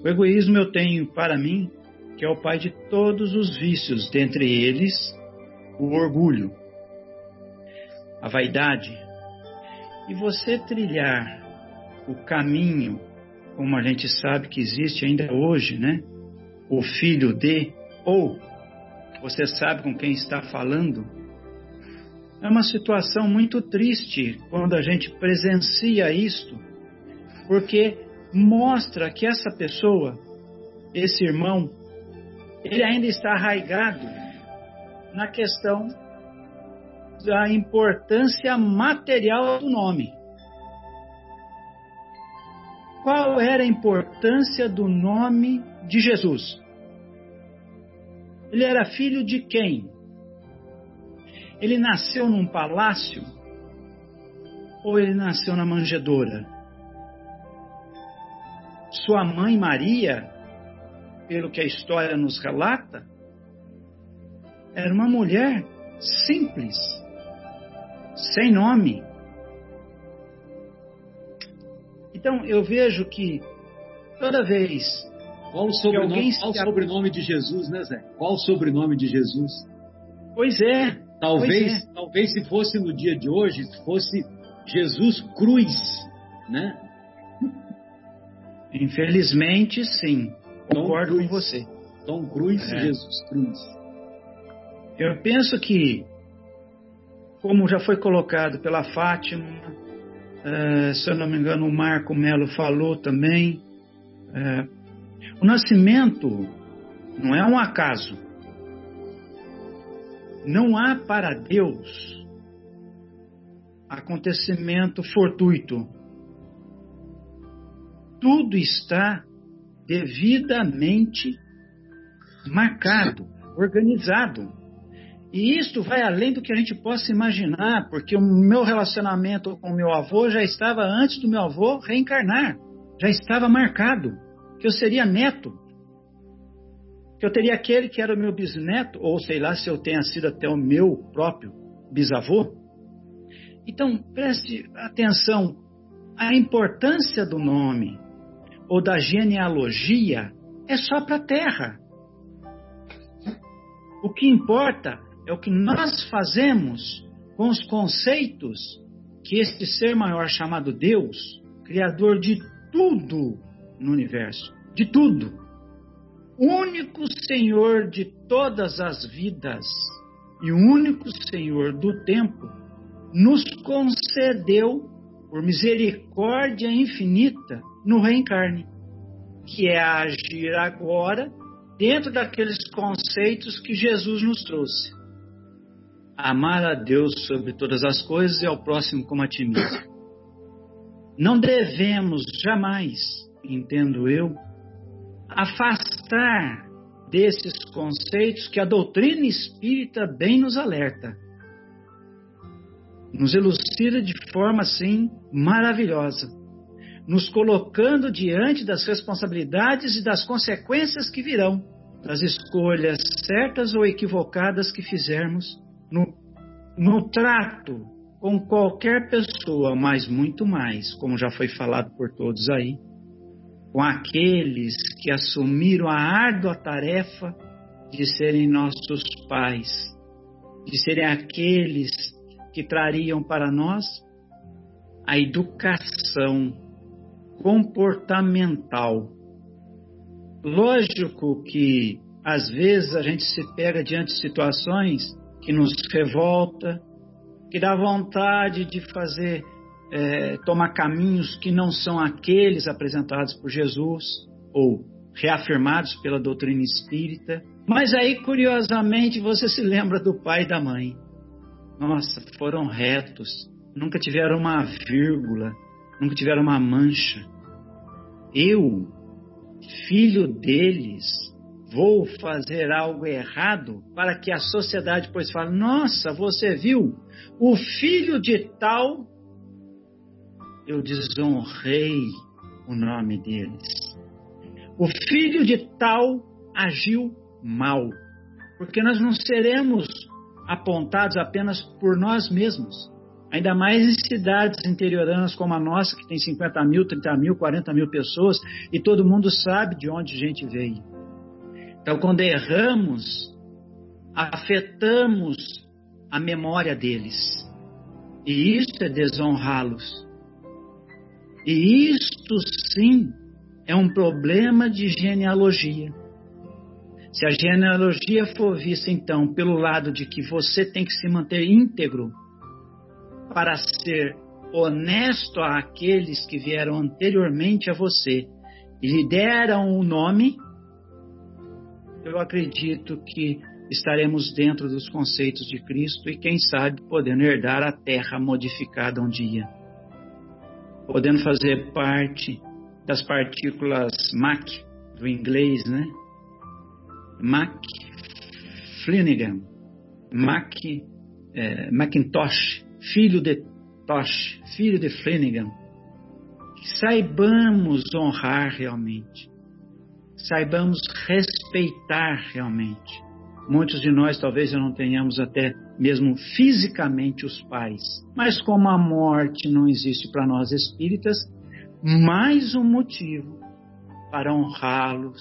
O egoísmo eu tenho para mim que é o pai de todos os vícios, dentre eles o orgulho, a vaidade. E você trilhar o caminho, como a gente sabe que existe ainda hoje, né? O filho de ou você sabe com quem está falando. É uma situação muito triste quando a gente presencia isto, porque mostra que essa pessoa, esse irmão, ele ainda está arraigado na questão da importância material do nome. Qual era a importância do nome de Jesus? Ele era filho de quem? Ele nasceu num palácio ou ele nasceu na manjedoura? Sua mãe Maria, pelo que a história nos relata, era uma mulher simples, sem nome, Então eu vejo que toda vez. Qual o sobrenome, qual o sobrenome de Jesus, né, Zé? Qual o sobrenome de Jesus? Pois é. Talvez, pois é. talvez se fosse no dia de hoje, fosse Jesus Cruz, né? Infelizmente, sim. Concordo com você. Tom Cruz é. e Jesus Cruz. Eu penso que, como já foi colocado pela Fátima, Uh, se eu não me engano, o Marco Melo falou também. Uh, o nascimento não é um acaso. Não há para Deus acontecimento fortuito. Tudo está devidamente marcado, organizado. E isto vai além do que a gente possa imaginar, porque o meu relacionamento com meu avô já estava antes do meu avô reencarnar, já estava marcado que eu seria neto, que eu teria aquele que era o meu bisneto, ou sei lá se eu tenha sido até o meu próprio bisavô. Então preste atenção, a importância do nome ou da genealogia é só para a terra. O que importa é o que nós fazemos com os conceitos que este ser maior chamado Deus, criador de tudo no universo, de tudo, único Senhor de todas as vidas e único Senhor do tempo, nos concedeu por misericórdia infinita no reencarne, que é agir agora dentro daqueles conceitos que Jesus nos trouxe amar a Deus sobre todas as coisas e ao próximo como a ti mesmo. Não devemos jamais, entendo eu, afastar desses conceitos que a doutrina espírita bem nos alerta. Nos elucida de forma assim maravilhosa, nos colocando diante das responsabilidades e das consequências que virão das escolhas certas ou equivocadas que fizermos no, no trato com qualquer pessoa, mas muito mais, como já foi falado por todos aí, com aqueles que assumiram a árdua tarefa de serem nossos pais, de serem aqueles que trariam para nós a educação comportamental. Lógico que às vezes a gente se pega diante de situações que nos revolta, que dá vontade de fazer, é, tomar caminhos que não são aqueles apresentados por Jesus ou reafirmados pela doutrina espírita. Mas aí, curiosamente, você se lembra do pai e da mãe. Nossa, foram retos, nunca tiveram uma vírgula, nunca tiveram uma mancha. Eu, filho deles, vou fazer algo errado para que a sociedade depois fale: nossa, você viu o filho de tal, eu desonrei o nome deles. O filho de tal agiu mal, porque nós não seremos apontados apenas por nós mesmos. Ainda mais em cidades interioranas como a nossa, que tem 50 mil, 30 mil, 40 mil pessoas, e todo mundo sabe de onde a gente veio. Então, quando erramos, afetamos a memória deles. E isso é desonrá-los. E isto sim é um problema de genealogia. Se a genealogia for vista então pelo lado de que você tem que se manter íntegro para ser honesto àqueles que vieram anteriormente a você e lhe deram um nome, eu acredito que estaremos dentro dos conceitos de Cristo e, quem sabe, podendo herdar a terra modificada um dia. Podendo fazer parte das partículas Mach, do inglês, né? Mac Flanagan, Mac é, Macintosh, filho de Tosh, filho de Flanagan. Que saibamos honrar realmente, saibamos respeitar realmente Muitos de nós talvez não tenhamos até mesmo fisicamente os pais, mas como a morte não existe para nós espíritas, mais um motivo para honrá-los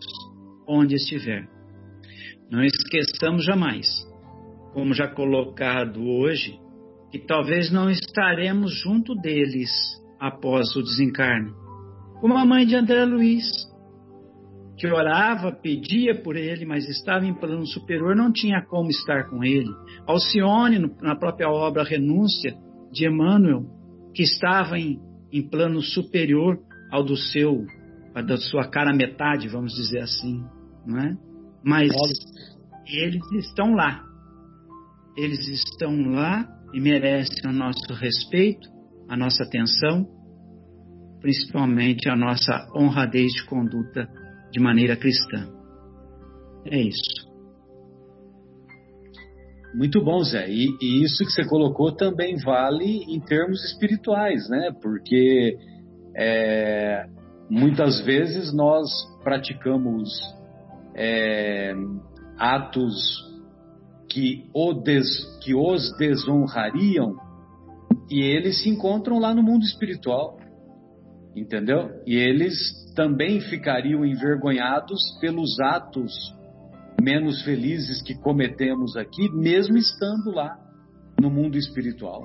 onde estiver. Não esqueçamos jamais, como já colocado hoje, que talvez não estaremos junto deles após o desencarne. Como a mãe de André Luiz, que orava, pedia por ele, mas estava em plano superior, não tinha como estar com ele. Alcione, na própria obra Renúncia de Emmanuel, que estava em, em plano superior ao do seu, da sua cara metade, vamos dizer assim, não é? Mas eles estão lá. Eles estão lá e merecem o nosso respeito, a nossa atenção, principalmente a nossa honradez de conduta de maneira cristã. É isso. Muito bom, Zé. E, e, isso que você colocou também vale em termos espirituais, né? Porque é, muitas vezes nós praticamos é, atos que, o des, que os desonrariam e eles se encontram lá no mundo espiritual, entendeu? E eles também ficariam envergonhados pelos atos menos felizes que cometemos aqui, mesmo estando lá no mundo espiritual.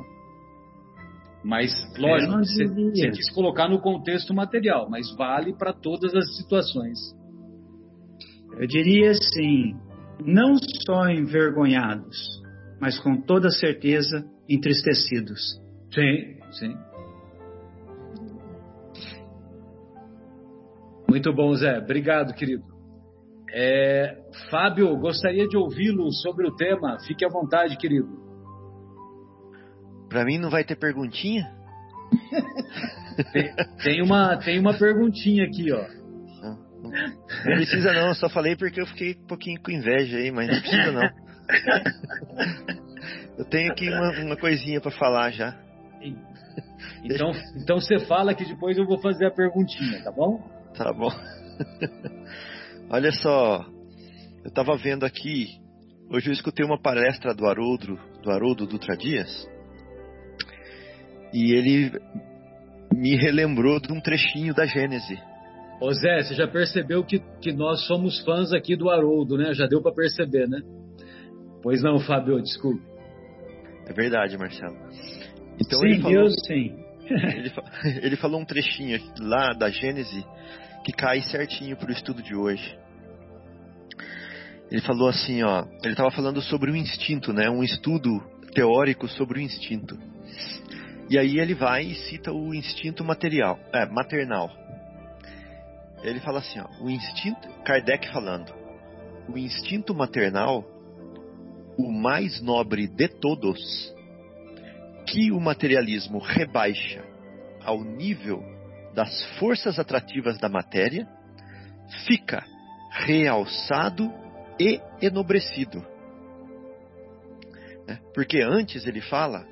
Mas, lógico, você, você quis colocar no contexto material, mas vale para todas as situações. Eu diria assim, não só envergonhados, mas com toda certeza entristecidos. Sim, sim. Muito bom, Zé. Obrigado, querido. É, Fábio, gostaria de ouvi-lo sobre o tema. Fique à vontade, querido. Para mim não vai ter perguntinha? tem, tem, uma, tem uma perguntinha aqui, ó. Não, precisa não, só falei porque eu fiquei um pouquinho com inveja aí, mas não precisa não. eu tenho aqui uma, uma coisinha para falar já. Então, então você fala que depois eu vou fazer a perguntinha, tá bom? Tá bom. Olha só, eu estava vendo aqui, hoje eu escutei uma palestra do Haroldo, do Haroldo Dutra Dias, e ele me relembrou de um trechinho da Gênese. Ô Zé, você já percebeu que, que nós somos fãs aqui do Haroldo, né? Já deu para perceber, né? Pois não, Fábio, desculpe. É verdade, Marcelo. Então sim, ele falou, Deus, sim. ele, ele falou um trechinho lá da Gênese que cai certinho para o estudo de hoje. Ele falou assim, ó, ele estava falando sobre o instinto, né? Um estudo teórico sobre o instinto. E aí ele vai e cita o instinto material, é, maternal. Ele fala assim, ó, o instinto, Kardec falando, o instinto maternal, o mais nobre de todos, que o materialismo rebaixa ao nível das forças atrativas da matéria, fica realçado e enobrecido. Né? Porque antes ele fala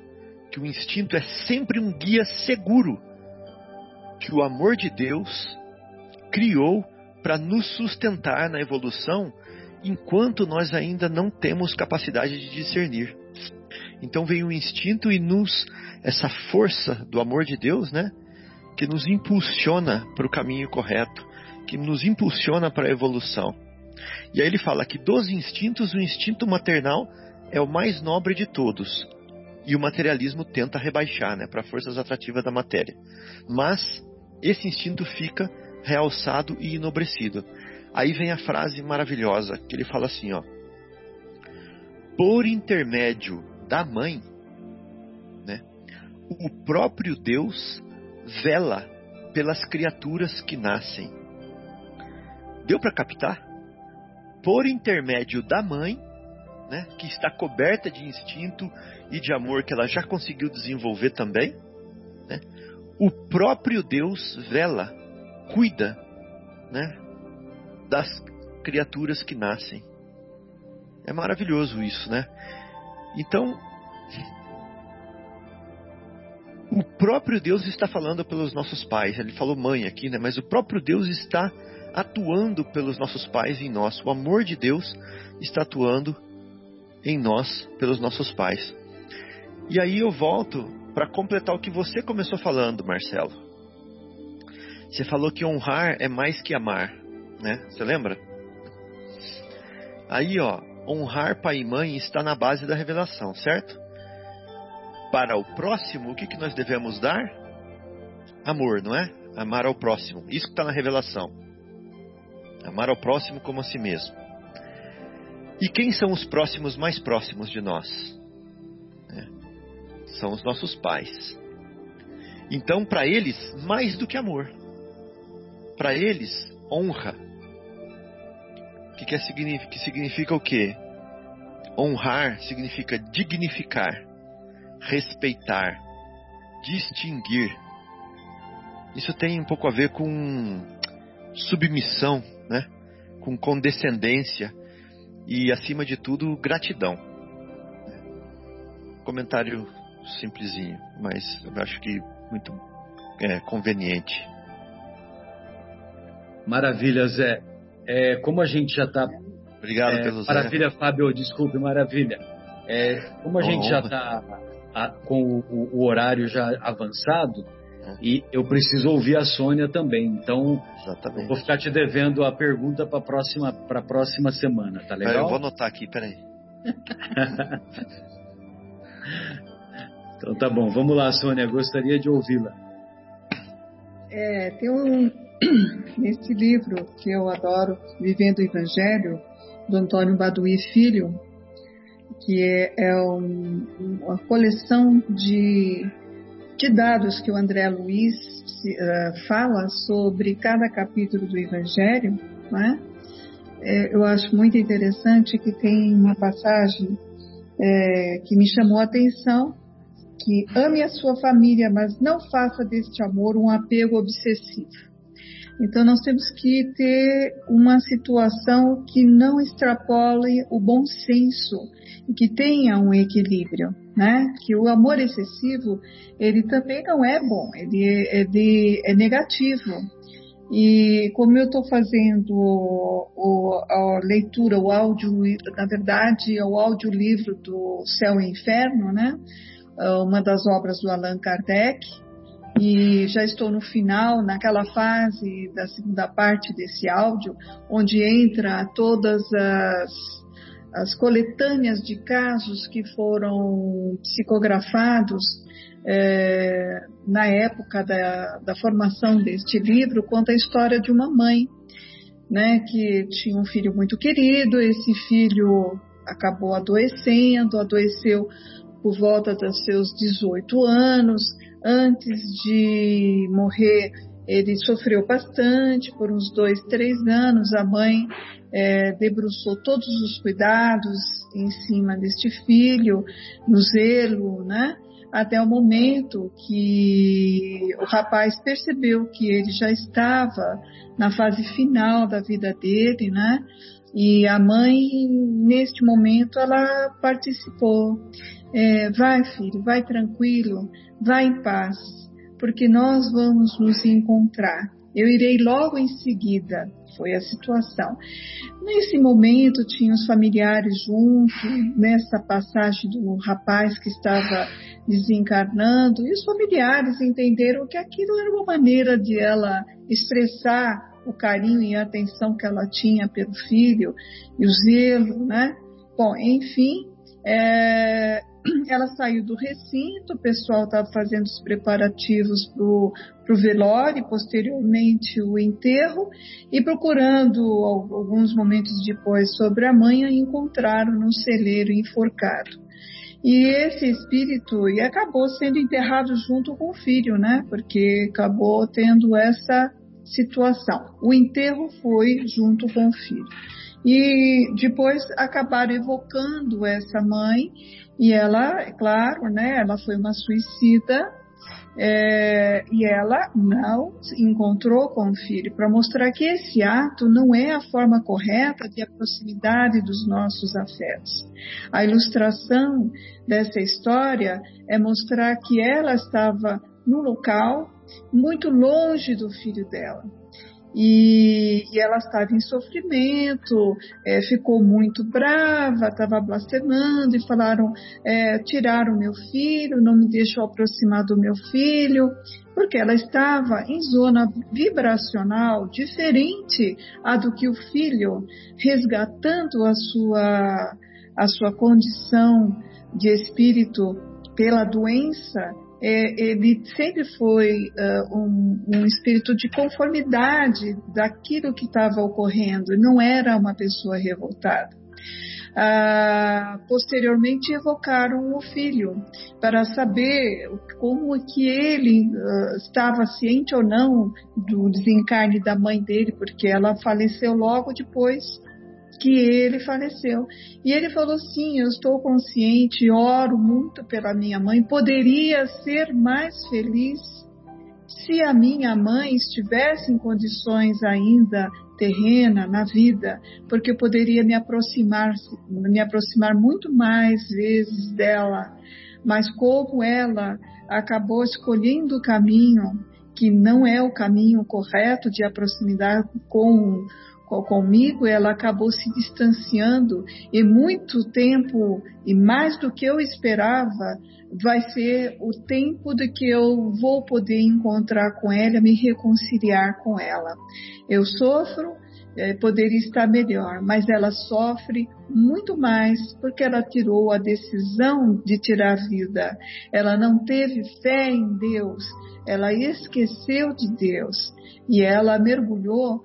que o instinto é sempre um guia seguro que o amor de Deus criou para nos sustentar na evolução enquanto nós ainda não temos capacidade de discernir. Então vem o instinto e nos essa força do amor de Deus, né, que nos impulsiona para o caminho correto, que nos impulsiona para a evolução. E aí ele fala que dos instintos, o instinto maternal é o mais nobre de todos. E o materialismo tenta rebaixar né, para forças atrativas da matéria. Mas esse instinto fica realçado e enobrecido. Aí vem a frase maravilhosa que ele fala assim, ó: Por intermédio da mãe, né, o próprio Deus vela pelas criaturas que nascem. Deu para captar? por intermédio da mãe, né, que está coberta de instinto e de amor que ela já conseguiu desenvolver também, né, o próprio Deus vela, cuida né, das criaturas que nascem. É maravilhoso isso, né? Então, o próprio Deus está falando pelos nossos pais. Ele falou mãe aqui, né? Mas o próprio Deus está atuando pelos nossos pais em nós. O amor de Deus está atuando em nós pelos nossos pais. E aí eu volto para completar o que você começou falando, Marcelo. Você falou que honrar é mais que amar, né? Você lembra? Aí, ó, honrar pai e mãe está na base da revelação, certo? Para o próximo, o que, que nós devemos dar? Amor, não é? Amar ao próximo. Isso que está na revelação. Amar ao próximo como a si mesmo. E quem são os próximos mais próximos de nós? É. São os nossos pais. Então, para eles, mais do que amor. Para eles, honra. Que, que, é, que significa o quê? Honrar significa dignificar, respeitar, distinguir. Isso tem um pouco a ver com submissão, né? com condescendência e, acima de tudo, gratidão. Comentário simplesinho, mas eu acho que muito é, conveniente. Maravilha, Zé. É, como a gente já está. Obrigado é, pelo Zé. Maravilha, Fábio, desculpe, maravilha. É, como a gente já está com o, o, horário já avançado, é. e eu preciso ouvir a Sônia também. Então, Exatamente. vou ficar te devendo a pergunta para a próxima, próxima semana, tá legal? eu vou anotar aqui, peraí. então tá bom, vamos lá, Sônia, gostaria de ouvi-la. É, tem um, nesse livro que eu adoro, Vivendo o Evangelho, do Antônio Baduí Filho, que é, é um, uma coleção de, de, dados que o André Luiz uh, fala sobre cada capítulo do Evangelho, né? é, eu acho muito interessante que tem uma passagem é, que me chamou a atenção, que ame a sua família, mas não faça deste amor um apego obsessivo. Então, nós temos que ter uma situação que não extrapole o bom senso e que tenha um equilíbrio, né? Que o amor excessivo, ele também não é bom, ele é, de, é negativo. E como eu estou fazendo o, a leitura, o áudio, na verdade, é o audiolivro do Céu e Inferno, né? Uma das obras do Allan Kardec, e já estou no final, naquela fase da segunda parte desse áudio, onde entra todas as, as coletâneas de casos que foram psicografados é, na época da, da formação deste livro, conta a história de uma mãe, né, que tinha um filho muito querido, esse filho acabou adoecendo, adoeceu por volta dos seus 18 anos, Antes de morrer, ele sofreu bastante por uns dois, três anos. A mãe é, debruçou todos os cuidados em cima deste filho, no zelo, né? Até o momento que o rapaz percebeu que ele já estava na fase final da vida dele, né? E a mãe, neste momento, ela participou. É, vai, filho, vai tranquilo, Vá em paz, porque nós vamos nos encontrar. Eu irei logo em seguida. Foi a situação. Nesse momento, tinha os familiares junto, nessa passagem do rapaz que estava desencarnando, e os familiares entenderam que aquilo era uma maneira de ela expressar o carinho e a atenção que ela tinha pelo filho e o zelo, né? Bom, enfim, é, ela saiu do recinto, o pessoal estava fazendo os preparativos para o velório posteriormente o enterro, e procurando alguns momentos depois sobre a mãe, a encontraram num celeiro enforcado. E esse espírito e acabou sendo enterrado junto com o filho, né? Porque acabou tendo essa situação. O enterro foi junto com o filho. e depois acabaram evocando essa mãe e ela, é claro, né, ela foi uma suicida é, e ela não encontrou com o filho para mostrar que esse ato não é a forma correta de a proximidade dos nossos afetos. A ilustração dessa história é mostrar que ela estava no local muito longe do filho dela. E, e ela estava em sofrimento, é, ficou muito brava, estava blasfemando e falaram: é, tiraram meu filho, não me deixou aproximar do meu filho, porque ela estava em zona vibracional diferente a do que o filho, resgatando a sua, a sua condição de espírito pela doença é, ele sempre foi uh, um, um, espírito de conformidade daquilo que estava ocorrendo, não era uma pessoa revoltada. Uh, posteriormente evocaram o filho para saber como que ele uh, estava ciente ou não do desencarne da mãe dele, porque ela faleceu logo depois que ele faleceu. E ele falou: sim, eu estou consciente, oro muito pela minha mãe, poderia ser mais feliz se a minha mãe estivesse em condições ainda terrena na vida, porque eu poderia me aproximar, me aproximar muito mais vezes dela. Mas como ela acabou escolhendo o caminho que não é o caminho correto de aproximar com comigo, ela acabou se distanciando e muito tempo, e mais do que eu esperava, vai ser o tempo de que eu vou poder encontrar com ela, me reconciliar com ela. Eu sofro, é, poderia estar melhor, mas ela sofre muito mais porque ela tirou a decisão de tirar a vida. Ela não teve fé em Deus, ela esqueceu de Deus e ela mergulhou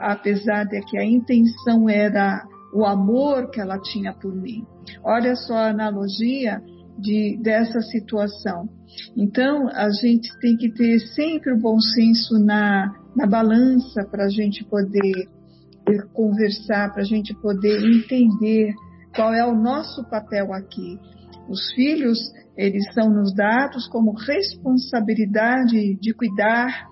apesar de que a intenção era o amor que ela tinha por mim. Olha só a analogia de, dessa situação. Então, a gente tem que ter sempre o bom senso na, na balança para a gente poder conversar, para a gente poder entender qual é o nosso papel aqui. Os filhos, eles são nos dados como responsabilidade de cuidar,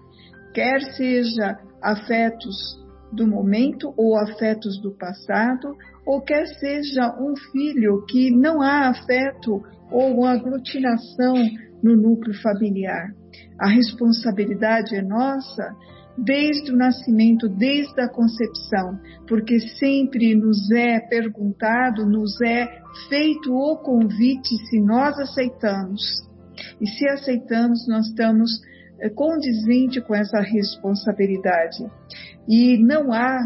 quer seja afetos do momento ou afetos do passado, ou quer seja um filho que não há afeto ou uma aglutinação no núcleo familiar. A responsabilidade é nossa desde o nascimento, desde a concepção, porque sempre nos é perguntado, nos é feito o convite se nós aceitamos. E se aceitamos, nós estamos condizente com essa responsabilidade. E não há,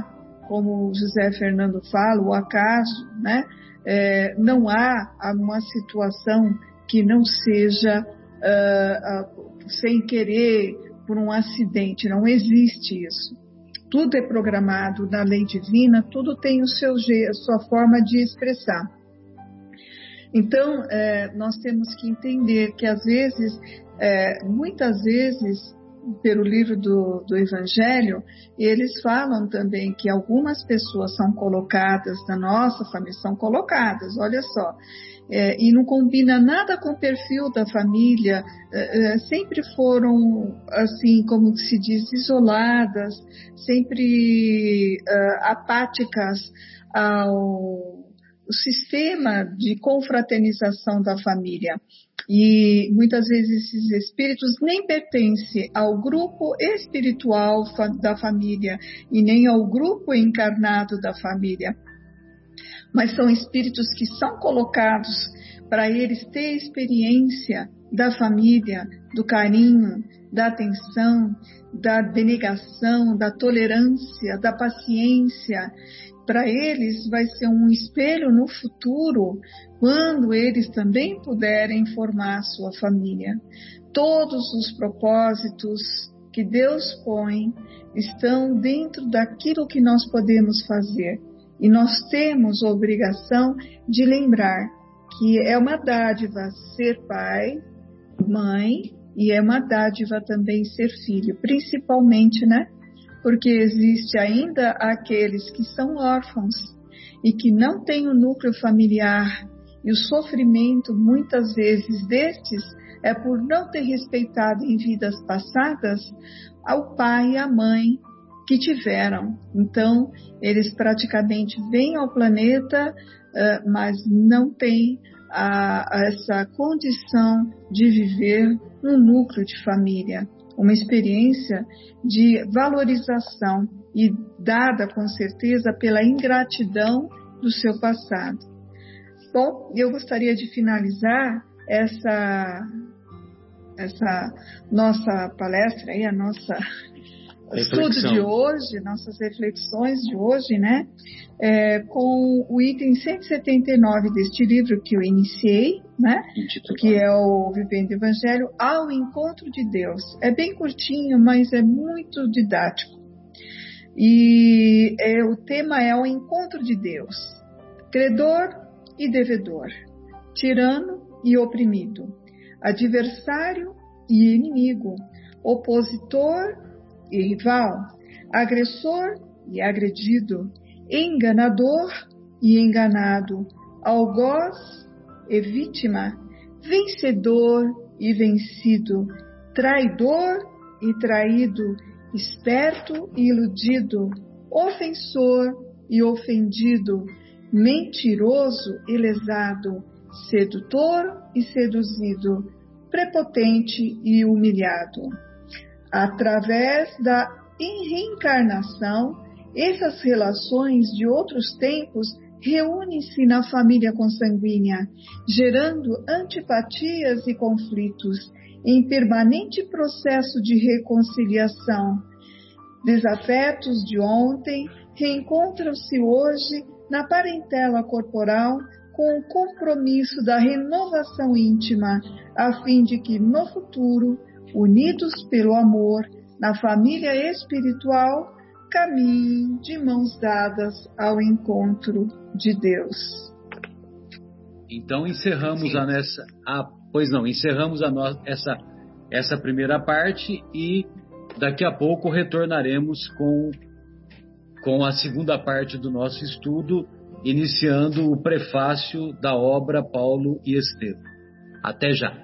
como José Fernando fala, o acaso, né? É, não há uma situação que não seja uh, uh, sem querer, por um acidente, não existe isso. Tudo é programado na lei divina, tudo tem o seu a sua forma de expressar. Então, é, nós temos que entender que às vezes é, muitas vezes, pelo livro do, do Evangelho, eles falam também que algumas pessoas são colocadas na nossa família, são colocadas, olha só, é, e não combina nada com o perfil da família, é, é sempre foram, assim, como se diz, isoladas, sempre é, apáticas ao sistema de confraternização da família. E muitas vezes esses espíritos nem pertencem ao grupo espiritual da família e nem ao grupo encarnado da família. Mas são espíritos que são colocados para eles ter experiência da família, do carinho, da atenção, da denegação, da tolerância, da paciência para eles vai ser um espelho no futuro, quando eles também puderem formar sua família. Todos os propósitos que Deus põe estão dentro daquilo que nós podemos fazer. E nós temos a obrigação de lembrar que é uma dádiva ser pai, mãe, e é uma dádiva também ser filho, principalmente, né? Porque existe ainda aqueles que são órfãos e que não têm o um núcleo familiar, e o sofrimento muitas vezes destes é por não ter respeitado em vidas passadas ao pai e à mãe que tiveram. Então, eles praticamente vêm ao planeta, mas não têm essa condição de viver um núcleo de família uma experiência de valorização e dada com certeza pela ingratidão do seu passado. Bom, eu gostaria de finalizar essa essa nossa palestra aí, a nossa Reflexão. estudo de hoje, nossas reflexões de hoje, né? É, com o item 179 deste livro que eu iniciei, né? Que é o Vivendo o Evangelho ao Encontro de Deus. É bem curtinho, mas é muito didático. E é, o tema é o encontro de Deus, credor e devedor, tirano e oprimido, adversário e inimigo, opositor e rival, agressor e agredido, enganador e enganado, algoz e vítima, vencedor e vencido, traidor e traído, esperto e iludido, ofensor e ofendido, mentiroso e lesado, sedutor e seduzido, prepotente e humilhado. Através da reencarnação, essas relações de outros tempos reúnem-se na família consanguínea, gerando antipatias e conflitos, em permanente processo de reconciliação. Desafetos de ontem reencontram-se hoje na parentela corporal com o compromisso da renovação íntima, a fim de que no futuro unidos pelo amor, na família espiritual, caminhem de mãos dadas ao encontro de Deus. Então encerramos a nessa, a, pois não, encerramos a no, essa essa primeira parte e daqui a pouco retornaremos com com a segunda parte do nosso estudo, iniciando o prefácio da obra Paulo e Estevam. Até já.